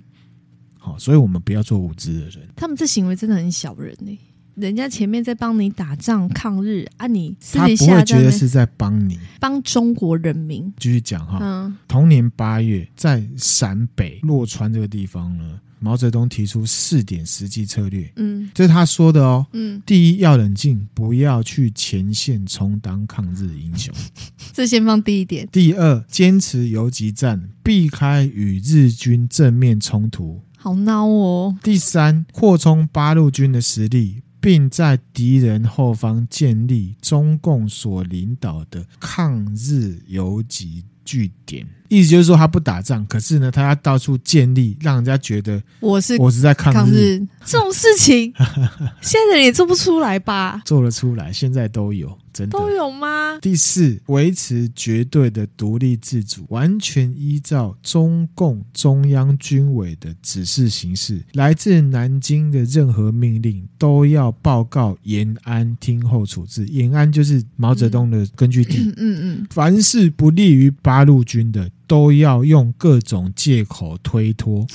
好，所以我们不要做无知的人。他们这行为真的很小人呢。人家前面在帮你打仗抗日啊，你私底下他不会觉得是在帮你，帮中国人民。继续讲哈，嗯，同年八月，在陕北洛川这个地方呢，毛泽东提出四点实际策略。嗯，这是他说的哦。嗯，第一要冷静，不要去前线充当抗日英雄。(laughs) 这先放第一点。第二，坚持游击战，避开与日军正面冲突。好孬哦！第三，扩充八路军的实力，并在敌人后方建立中共所领导的抗日游击据点。意思就是说，他不打仗，可是呢，他要到处建立，让人家觉得我是我是在抗日。抗日这种事情，(laughs) 现在人也做不出来吧？做得出来，现在都有，真的都有吗？第四，维持绝对的独立自主，完全依照中共中央军委的指示行事。来自南京的任何命令，都要报告延安听候处置。延安就是毛泽东的根据地。嗯嗯，嗯。凡是不利于八路军的。都要用各种借口推脱。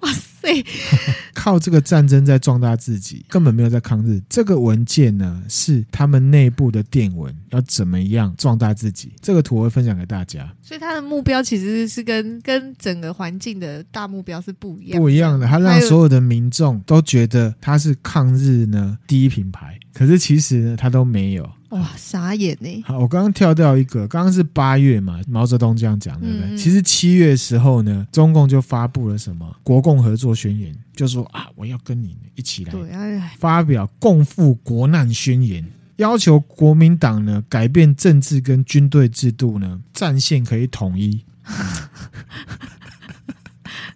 哇塞！(laughs) 靠这个战争在壮大自己，根本没有在抗日。这个文件呢，是他们内部的电文，要怎么样壮大自己？这个图我会分享给大家。所以他的目标其实是跟跟整个环境的大目标是不一样，不一样的。他让所有的民众都觉得他是抗日呢第一品牌，可是其实呢，他都没有。哇，傻眼呢！好，我刚刚跳掉一个，刚刚是八月嘛，毛泽东这样讲，对不对？嗯、其实七月的时候呢，中共就发布了什么国共合作宣言，就说啊，我要跟你一起来，发表共赴国难宣言，要求国民党呢改变政治跟军队制度呢，战线可以统一。(laughs)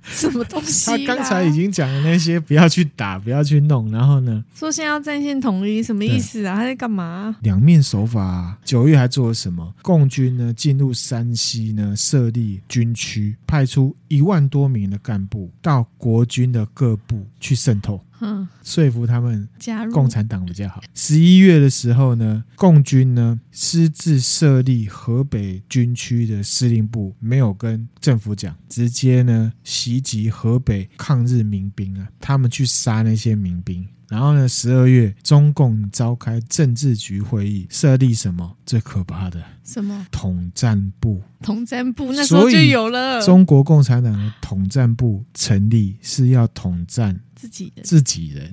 (laughs) 什么东西？他刚才已经讲了那些，不要去打，不要去弄，然后呢？说现在要战线统一，什么意思啊？他在干嘛？两面手法啊。九月还做了什么？共军呢进入山西呢，设立军区，派出一万多名的干部到国军的各部去渗透。嗯，说服他们加入共产党比较好。十一月的时候呢，共军呢私自设立河北军区的司令部，没有跟政府讲，直接呢袭击河北抗日民兵啊，他们去杀那些民兵。然后呢，十二月中共召开政治局会议，设立什么最可怕的？什么统战部？统战部那时候就有了。中国共产党的统战部成立是要统战自己人，自己人。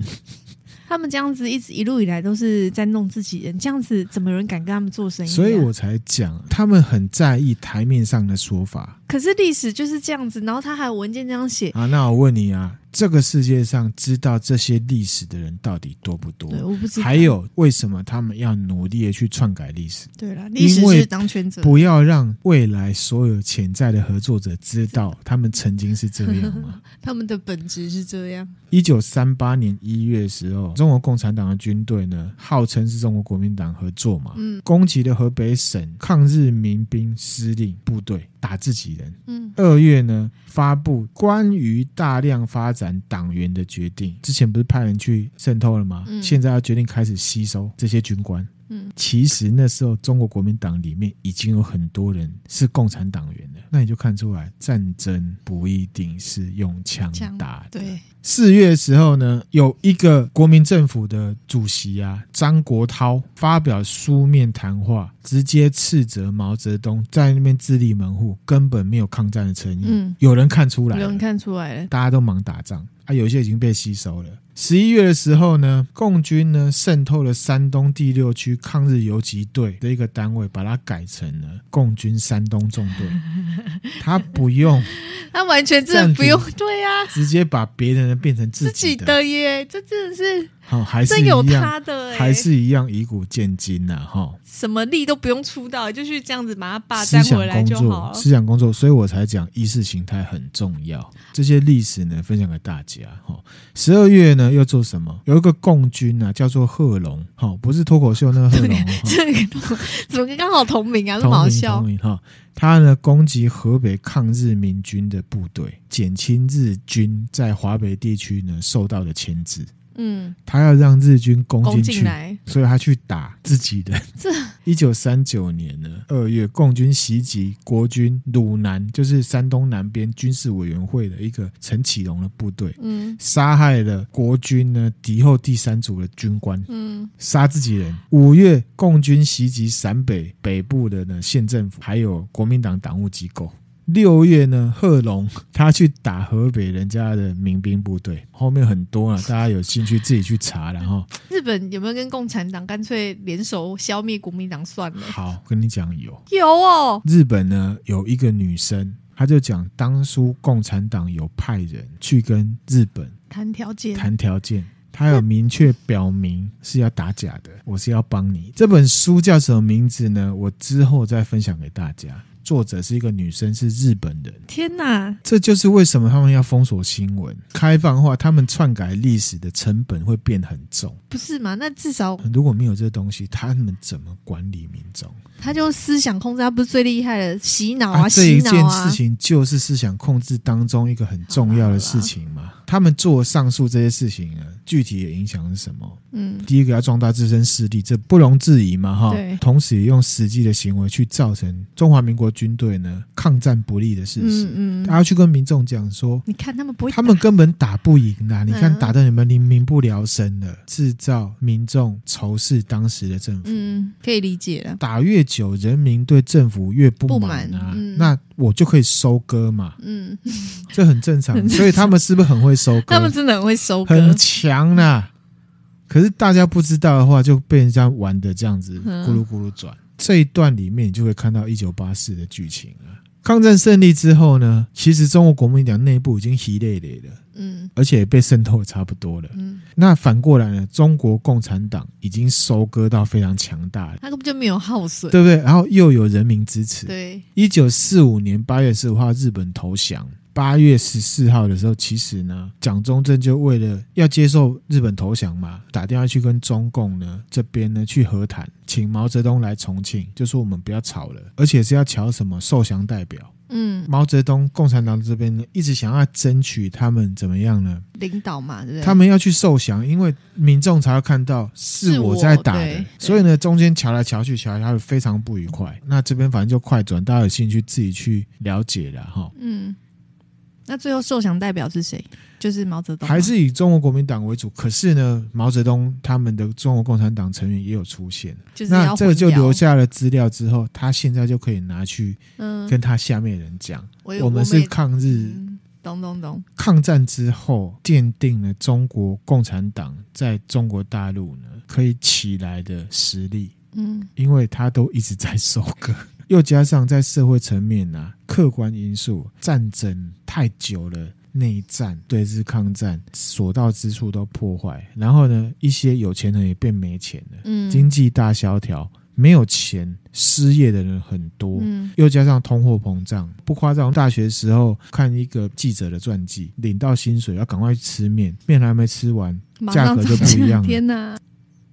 他们这样子一直一路以来都是在弄自己人，这样子怎么有人敢跟他们做生意啊？所以我才讲，他们很在意台面上的说法。可是历史就是这样子，然后他还有文件这样写啊。那我问你啊。这个世界上知道这些历史的人到底多不多？对，我不知道。还有为什么他们要努力的去篡改历史？对了，历史是当权者，不要让未来所有潜在的合作者知道他们曾经是这样吗？(laughs) 他们的本质是这样。一九三八年一月的时候，中国共产党的军队呢，号称是中国国民党合作嘛，嗯，攻击了河北省抗日民兵司令部队。打自己人。嗯，二月呢，发布关于大量发展党员的决定。之前不是派人去渗透了吗？嗯，现在要决定开始吸收这些军官。嗯，其实那时候中国国民党里面已经有很多人是共产党员了。那你就看出来，战争不一定是用枪打的。对。四月的时候呢，有一个国民政府的主席啊，张国焘发表书面谈话，直接斥责毛泽东在那边自立门户，根本没有抗战的诚意。嗯，有人看出来，有人看出来了，大家都忙打仗。啊，有些已经被吸收了。十一月的时候呢，共军呢渗透了山东第六区抗日游击队的一个单位，把它改成了共军山东纵队。(laughs) 他不用，(laughs) 他完全真的不用，对呀、啊，直接把别人的变成自己的，自己的耶，这真的是。好，还是有他的、欸，还是一样以古见今呐，哈，什么力都不用出到，就去这样子把它霸占回来就好了。思想工作，所以我才讲意识形态很重要。这些历史呢，分享给大家。哈，十二月呢，又做什么？有一个共军啊，叫做贺龙，哈，不是脱口秀那个贺龙，这个怎么刚好同名啊？这么好笑。哈，他呢攻击河北抗日民军的部队，减轻日军在华北地区呢受到的牵制。嗯，他要让日军攻进去，所以他去打自己人。(laughs) 这一九三九年呢二月，共军袭击国军鲁南，就是山东南边军事委员会的一个陈启荣的部队，嗯，杀害了国军呢敌后第三组的军官，嗯，杀自己人。五月，共军袭击陕北北部的呢县政府，还有国民党党务机构。六月呢，贺龙 (laughs) 他去打河北人家的民兵部队，后面很多啊，(laughs) 大家有兴趣自己去查。然后日本有没有跟共产党干脆联手消灭国民党算了？好，跟你讲有有哦。日本呢有一个女生，她就讲当初共产党有派人去跟日本谈条件，谈条件，他有明确表明是要打假的，我是要帮你。这本书叫什么名字呢？我之后再分享给大家。作者是一个女生，是日本人。天哪！这就是为什么他们要封锁新闻、开放化，他们篡改历史的成本会变很重，不是吗？那至少如果没有这东西，他们怎么管理民众？他就思想控制，他不是最厉害的洗脑啊！这一件事情就是思想控制当中一个很重要的事情嘛。他们做上述这些事情呢，具体的影响是什么？嗯，第一个要壮大自身势力，这不容置疑嘛，哈。对。同时也用实际的行为去造成中华民国军队呢抗战不利的事实。嗯嗯。大家去跟民众讲说，你看他们不会，他们根本打不赢的。你看打的你们民民不聊生的，制造民众仇视当时的政府。嗯，可以理解了。打越久，人民对政府越不满啊。那我就可以收割嘛。嗯，(laughs) 这很正常。(laughs) 所以他们是不是很会收割？他们真的很会收割，很强呐。可是大家不知道的话，就被人家玩的这样子咕噜咕噜转。这一段里面，你就会看到一九八四的剧情啊。抗战胜利之后呢，其实中国国民党内部已经稀累累了，嗯，而且被渗透差不多了，嗯。那反过来呢，中国共产党已经收割到非常强大了，他根本就没有耗损，对不对？然后又有人民支持，对。一九四五年八月十五号，日本投降。八月十四号的时候，其实呢，蒋中正就为了要接受日本投降嘛，打电话去跟中共呢这边呢去和谈，请毛泽东来重庆，就说我们不要吵了，而且是要瞧什么受降代表。嗯，毛泽东共产党这边呢一直想要争取他们怎么样呢？领导嘛，对不对？他们要去受降，因为民众才要看到是我在打的，所以呢中间瞧来瞧去，瞧来瞧去非常不愉快。那这边反正就快转，大家有兴趣自己去了解了哈。嗯。那最后受降代表是谁？就是毛泽东，还是以中国国民党为主？可是呢，毛泽东他们的中国共产党成员也有出现。就是那这个就留下了资料之后，他现在就可以拿去跟他下面人讲，嗯、我们是抗日，嗯、懂懂懂。抗战之后奠定了中国共产党在中国大陆呢可以起来的实力。嗯，因为他都一直在收割。(laughs) 又加上在社会层面呢、啊，客观因素，战争太久了，内战、对日抗战，所到之处都破坏。然后呢，一些有钱人也变没钱了，嗯，经济大萧条，没有钱，失业的人很多，嗯，又加上通货膨胀，不夸张。大学时候看一个记者的传记，领到薪水要赶快去吃面，面还没吃完，价格就不一样了。天哪！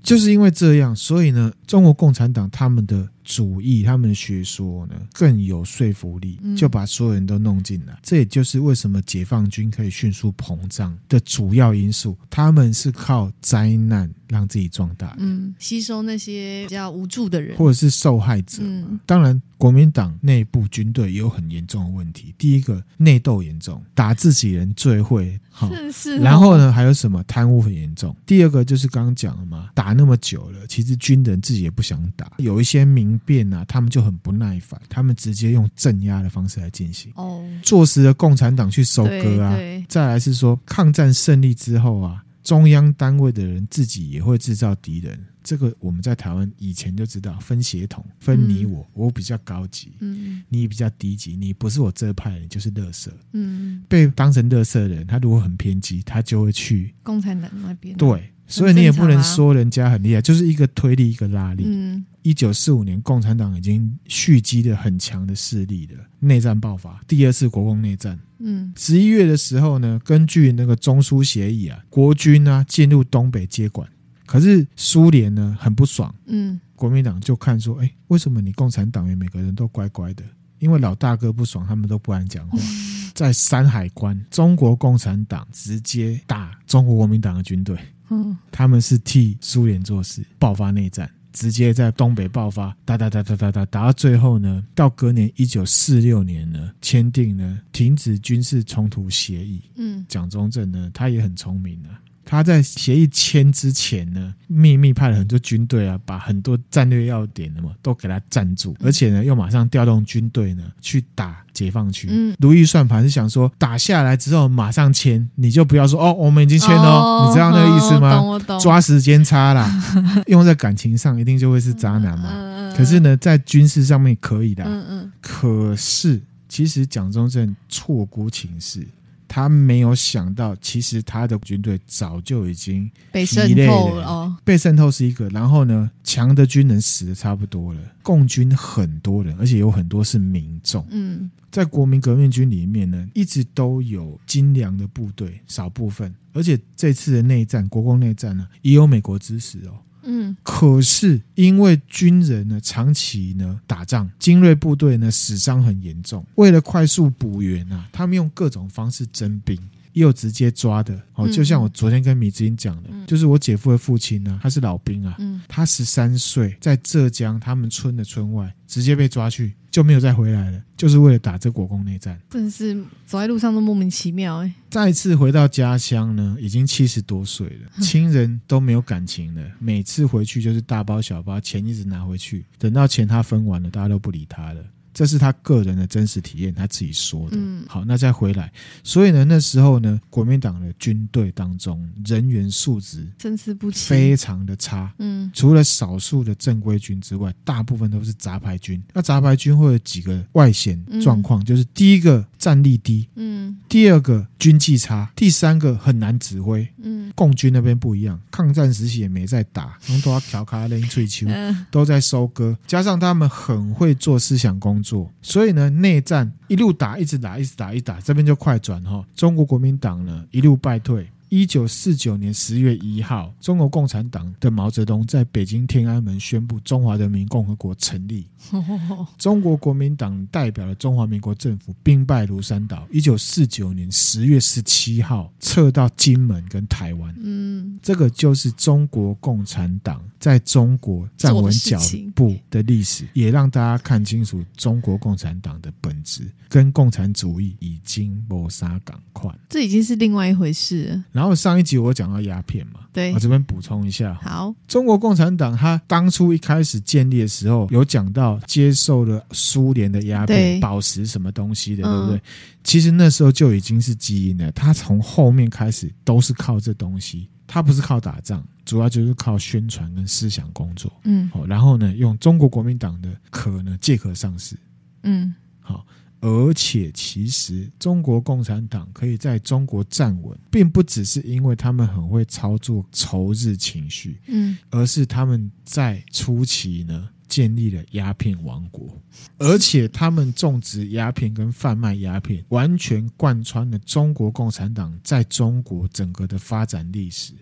就是因为这样，所以呢，中国共产党他们的。主义，他们的学说呢更有说服力，就把所有人都弄进来。嗯、这也就是为什么解放军可以迅速膨胀的主要因素。他们是靠灾难让自己壮大，嗯，吸收那些比较无助的人，或者是受害者。嗯，当然，国民党内部军队也有很严重的问题。第一个，内斗严重，打自己人最会。是是。然后呢，还有什么贪污很严重。第二个就是刚刚讲了嘛，打那么久了，其实军人自己也不想打，有一些民。变啊，他们就很不耐烦，他们直接用镇压的方式来进行。哦，坐实了共产党去收割啊。再来是说，抗战胜利之后啊，中央单位的人自己也会制造敌人。这个我们在台湾以前就知道，分血统，分你我，嗯、我比较高级，嗯，你比较低级，你不是我这派，人就是垃圾，嗯，被当成垃圾的人，他如果很偏激，他就会去共产党那边，对。所以你也不能说人家很厉害，就是一个推力，一个拉力。嗯，一九四五年，共产党已经蓄积了很强的势力的。内战爆发，第二次国共内战。嗯，十一月的时候呢，根据那个中苏协议啊，国军啊进入东北接管。可是苏联呢很不爽。嗯，国民党就看说，哎，为什么你共产党员每个人都乖乖的？因为老大哥不爽，他们都不敢讲话。(laughs) 在山海关，中国共产党直接打中国国民党的军队。嗯，他们是替苏联做事，爆发内战，直接在东北爆发，打打打打打打，打到最后呢，到隔年一九四六年呢，签订了停止军事冲突协议。嗯，蒋中正呢，他也很聪明啊。他在协议签之前呢，秘密派了很多军队啊，把很多战略要点的嘛都给他占住，而且呢，又马上调动军队呢去打解放区。嗯，如意算盘是想说，打下来之后马上签，你就不要说哦，我们已经签了，哦，你知道那个意思吗？抓时间差啦，(laughs) 用在感情上一定就会是渣男嘛。嗯，可是呢，在军事上面可以的。嗯嗯。可是其实蒋中正错估情势。他没有想到，其实他的军队早就已经被渗透了。哦，被渗透是一个，然后呢，强的军人死的差不多了，共军很多人，而且有很多是民众。嗯，在国民革命军里面呢，一直都有精良的部队，少部分，而且这次的内战，国共内战呢，也有美国支持哦。嗯，可是因为军人呢长期呢打仗，精锐部队呢死伤很严重，为了快速补员啊，他们用各种方式征兵，也有直接抓的。哦，就像我昨天跟米子英讲的，嗯、就是我姐夫的父亲呢，他是老兵啊，嗯、他十三岁在浙江他们村的村外直接被抓去。就没有再回来了，就是为了打这国共内战。真是走在路上都莫名其妙哎！再次回到家乡呢，已经七十多岁了，(laughs) 亲人都没有感情了。每次回去就是大包小包，钱一直拿回去，等到钱他分完了，大家都不理他了。这是他个人的真实体验，他自己说的。嗯，好，那再回来，所以呢，那时候呢，国民党的军队当中人员素质参差不齐，非常的差。嗯，除了少数的正规军之外，大部分都是杂牌军。那杂牌军会有几个外显状况，嗯、就是第一个战力低，嗯，第二个军纪差，第三个很难指挥。嗯，共军那边不一样，抗战时期也没在打，都要调卡连翠秋，都在收割，加上他们很会做思想工作。所以呢，内战一路打，一直打，一直打，一打，这边就快转哈。中国国民党呢，一路败退。一九四九年十月一号，中国共产党的毛泽东在北京天安门宣布中华人民共和国成立。(laughs) 中国国民党代表了中华民国政府兵败如山倒。一九四九年十月十七号撤到金门跟台湾。嗯，这个就是中国共产党在中国站稳脚步的历史，也让大家看清楚中国共产党的本质跟共产主义已经没啥两样。这已经是另外一回事了。然后上一集我讲到鸦片嘛，对，我这边补充一下。好，中国共产党它当初一开始建立的时候，有讲到接受了苏联的鸦片、宝石什么东西的，对不对？其实那时候就已经是基因了。他从后面开始都是靠这东西，他不是靠打仗，主要就是靠宣传跟思想工作。嗯，好，然后呢，用中国国民党的壳呢借壳上市。嗯，好。而且，其实中国共产党可以在中国站稳，并不只是因为他们很会操作仇日情绪，嗯，而是他们在初期呢建立了鸦片王国，而且他们种植鸦片跟贩卖鸦片，完全贯穿了中国共产党在中国整个的发展历史，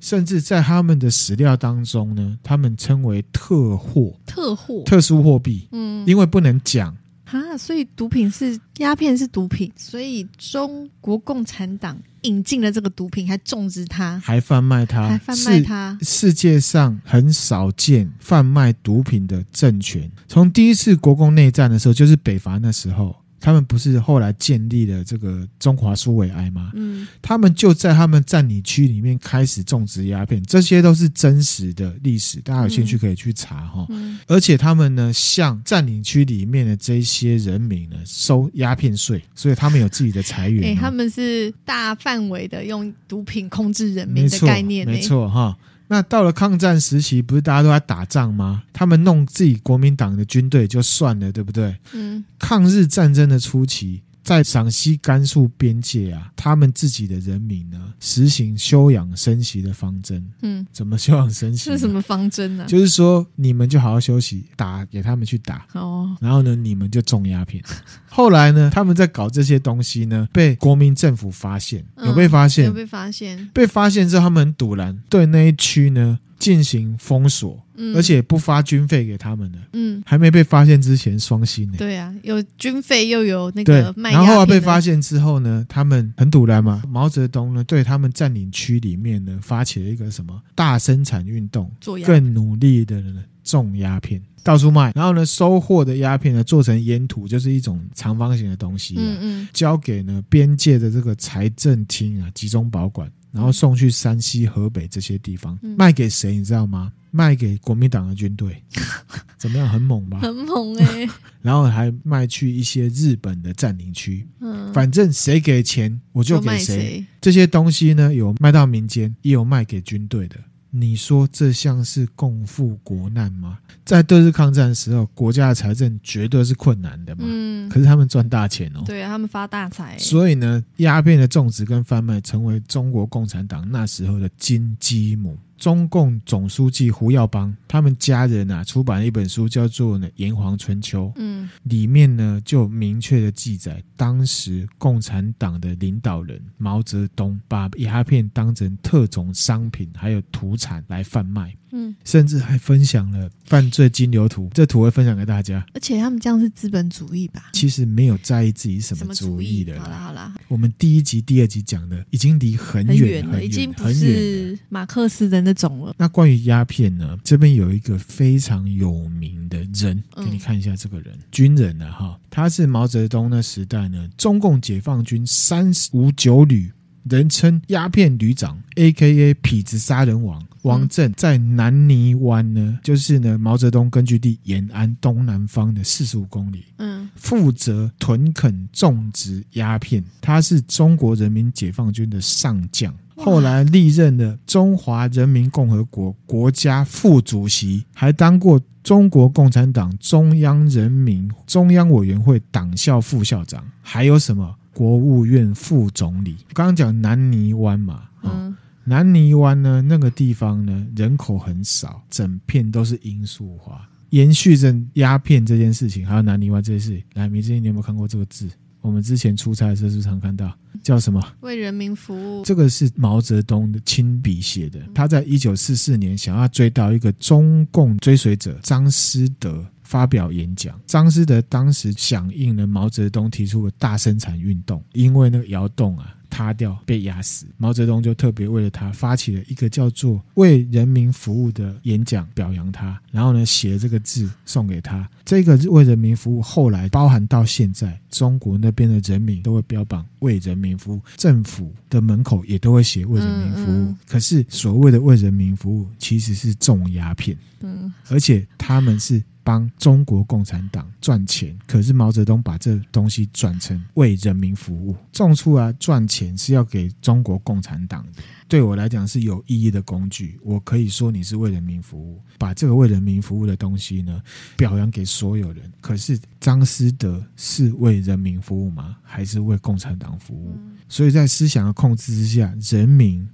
甚至在他们的史料当中呢，他们称为特货、特货、特殊货币，嗯，因为不能讲。啊，所以毒品是鸦片是毒品，所以中国共产党引进了这个毒品，还种植它，还贩卖它，还贩卖它。世界上很少见贩卖毒品的政权，从第一次国共内战的时候，就是北伐那时候。他们不是后来建立了这个中华苏维埃吗？嗯，他们就在他们占领区里面开始种植鸦片，这些都是真实的历史，大家有兴趣可以去查哈。嗯，而且他们呢，向占领区里面的这些人民呢收鸦片税，所以他们有自己的财源。哎，他们是大范围的用毒品控制人民的概念，没错哈。那到了抗战时期，不是大家都在打仗吗？他们弄自己国民党的军队就算了，对不对？嗯。抗日战争的初期，在陕西、甘肃边界啊，他们自己的人民呢，实行休养生息的方针。嗯。怎么休养生息？是什么方针呢？就是说，你们就好好休息，打给他们去打。哦。然后呢，你们就种鸦片。(laughs) 后来呢，他们在搞这些东西呢，被国民政府发现，有被发现，嗯、有被发现，被发现之后，他们很堵然，对那一区呢进行封锁，嗯、而且不发军费给他们的，嗯，还没被发现之前，双薪呢。对啊，有军费又有那个卖，然后被发现之后呢，他们很堵然嘛。毛泽东呢，对他们占领区里面呢，发起了一个什么大生产运动，更努力的呢种鸦片。到处卖，然后呢，收获的鸦片呢，做成烟土，就是一种长方形的东西，嗯嗯，交给呢边界的这个财政厅啊，集中保管，然后送去山西、河北这些地方，卖给谁？你知道吗？卖给国民党的军队，(laughs) 怎么样？很猛吧？很猛哎、欸！(laughs) 然后还卖去一些日本的占领区，嗯，反正谁给钱我就给谁。谁这些东西呢，有卖到民间，也有卖给军队的。你说这像是共赴国难吗？在对日抗战的时候，国家的财政绝对是困难的嘛。嗯，可是他们赚大钱哦。对啊，他们发大财。所以呢，鸦片的种植跟贩卖成为中国共产党那时候的金鸡母。中共总书记胡耀邦他们家人啊，出版了一本书，叫做《呢炎黄春秋》。嗯，里面呢就明确的记载，当时共产党的领导人毛泽东把鸦片当成特种商品，还有土产来贩卖。嗯，甚至还分享了犯罪金流图，这图会分享给大家。而且他们这样是资本主义吧？其实没有在意自己什么主义的。好啦好啦，我们第一集、第二集讲的已经离很远很远了，已经不是马克思的那种了。那关于鸦片呢？这边有一个非常有名的人，给你看一下这个人，嗯、军人啊哈，他是毛泽东那时代呢，中共解放军三五九旅。人称鸦片旅长，A.K.A. 痞子杀人王王震，在南泥湾呢，就是呢毛泽东根据地延安东南方的四十五公里，嗯，负责屯垦种植鸦片。他是中国人民解放军的上将，后来历任了中华人民共和国国家副主席，还当过中国共产党中央人民中央委员会党校副校长，还有什么？国务院副总理，刚刚讲南泥湾嘛，嗯，南泥湾呢，那个地方呢，人口很少，整片都是罂粟花，延续着鸦片这件事情，还有南泥湾这件事情。来，米之音，你有没有看过这个字？我们之前出差的时候是常看到，叫什么？为人民服务。这个是毛泽东的亲笔写的，他在一九四四年想要追到一个中共追随者张思德。发表演讲，张思德当时响应了毛泽东提出的大生产运动，因为那个窑洞啊塌掉被压死，毛泽东就特别为了他发起了一个叫做“为人民服务”的演讲，表扬他，然后呢写了这个字送给他。这个“为人民服务”后来包含到现在，中国那边的人民都会标榜“为人民服务”，政府的门口也都会写“为人民服务”嗯嗯。可是所谓的“为人民服务”其实是种鸦片，嗯，而且他们是。帮中国共产党赚钱，可是毛泽东把这东西转成为人民服务，种出来赚钱是要给中国共产党的。对我来讲是有意义的工具，我可以说你是为人民服务，把这个为人民服务的东西呢表扬给所有人。可是张思德是为人民服务吗？还是为共产党服务？所以在思想的控制之下，人民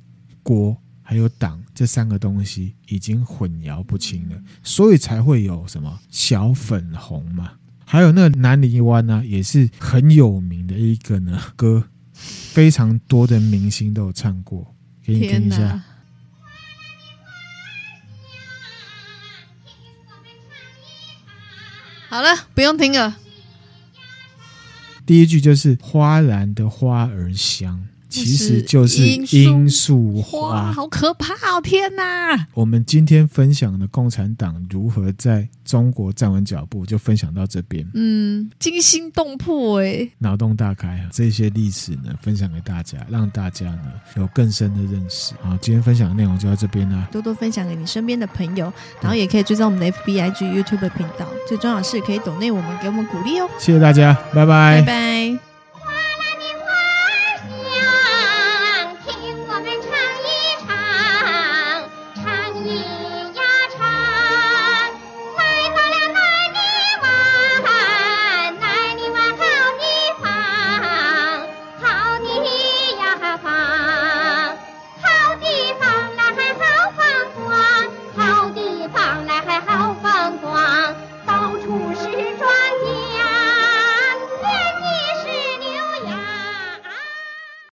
国。还有党这三个东西已经混淆不清了，所以才会有什么小粉红嘛。还有那个南泥湾呢，也是很有名的一个呢歌，非常多的明星都有唱过，给你听一下。好了，不用听了。第一句就是花篮的花儿香。其实就是罂粟花，好可怕哦！天哪！我们今天分享的共产党如何在中国站稳脚步，就分享到这边。嗯，惊心动魄哎，脑洞大开啊！这些历史呢，分享给大家，让大家呢有更深的认识。好，今天分享的内容就到这边啦，多多分享给你身边的朋友，然后也可以追踪我们的 FBIG YouTube 频道。最重要的是可以懂内我们，给我们鼓励哦。谢谢大家，拜拜，拜拜。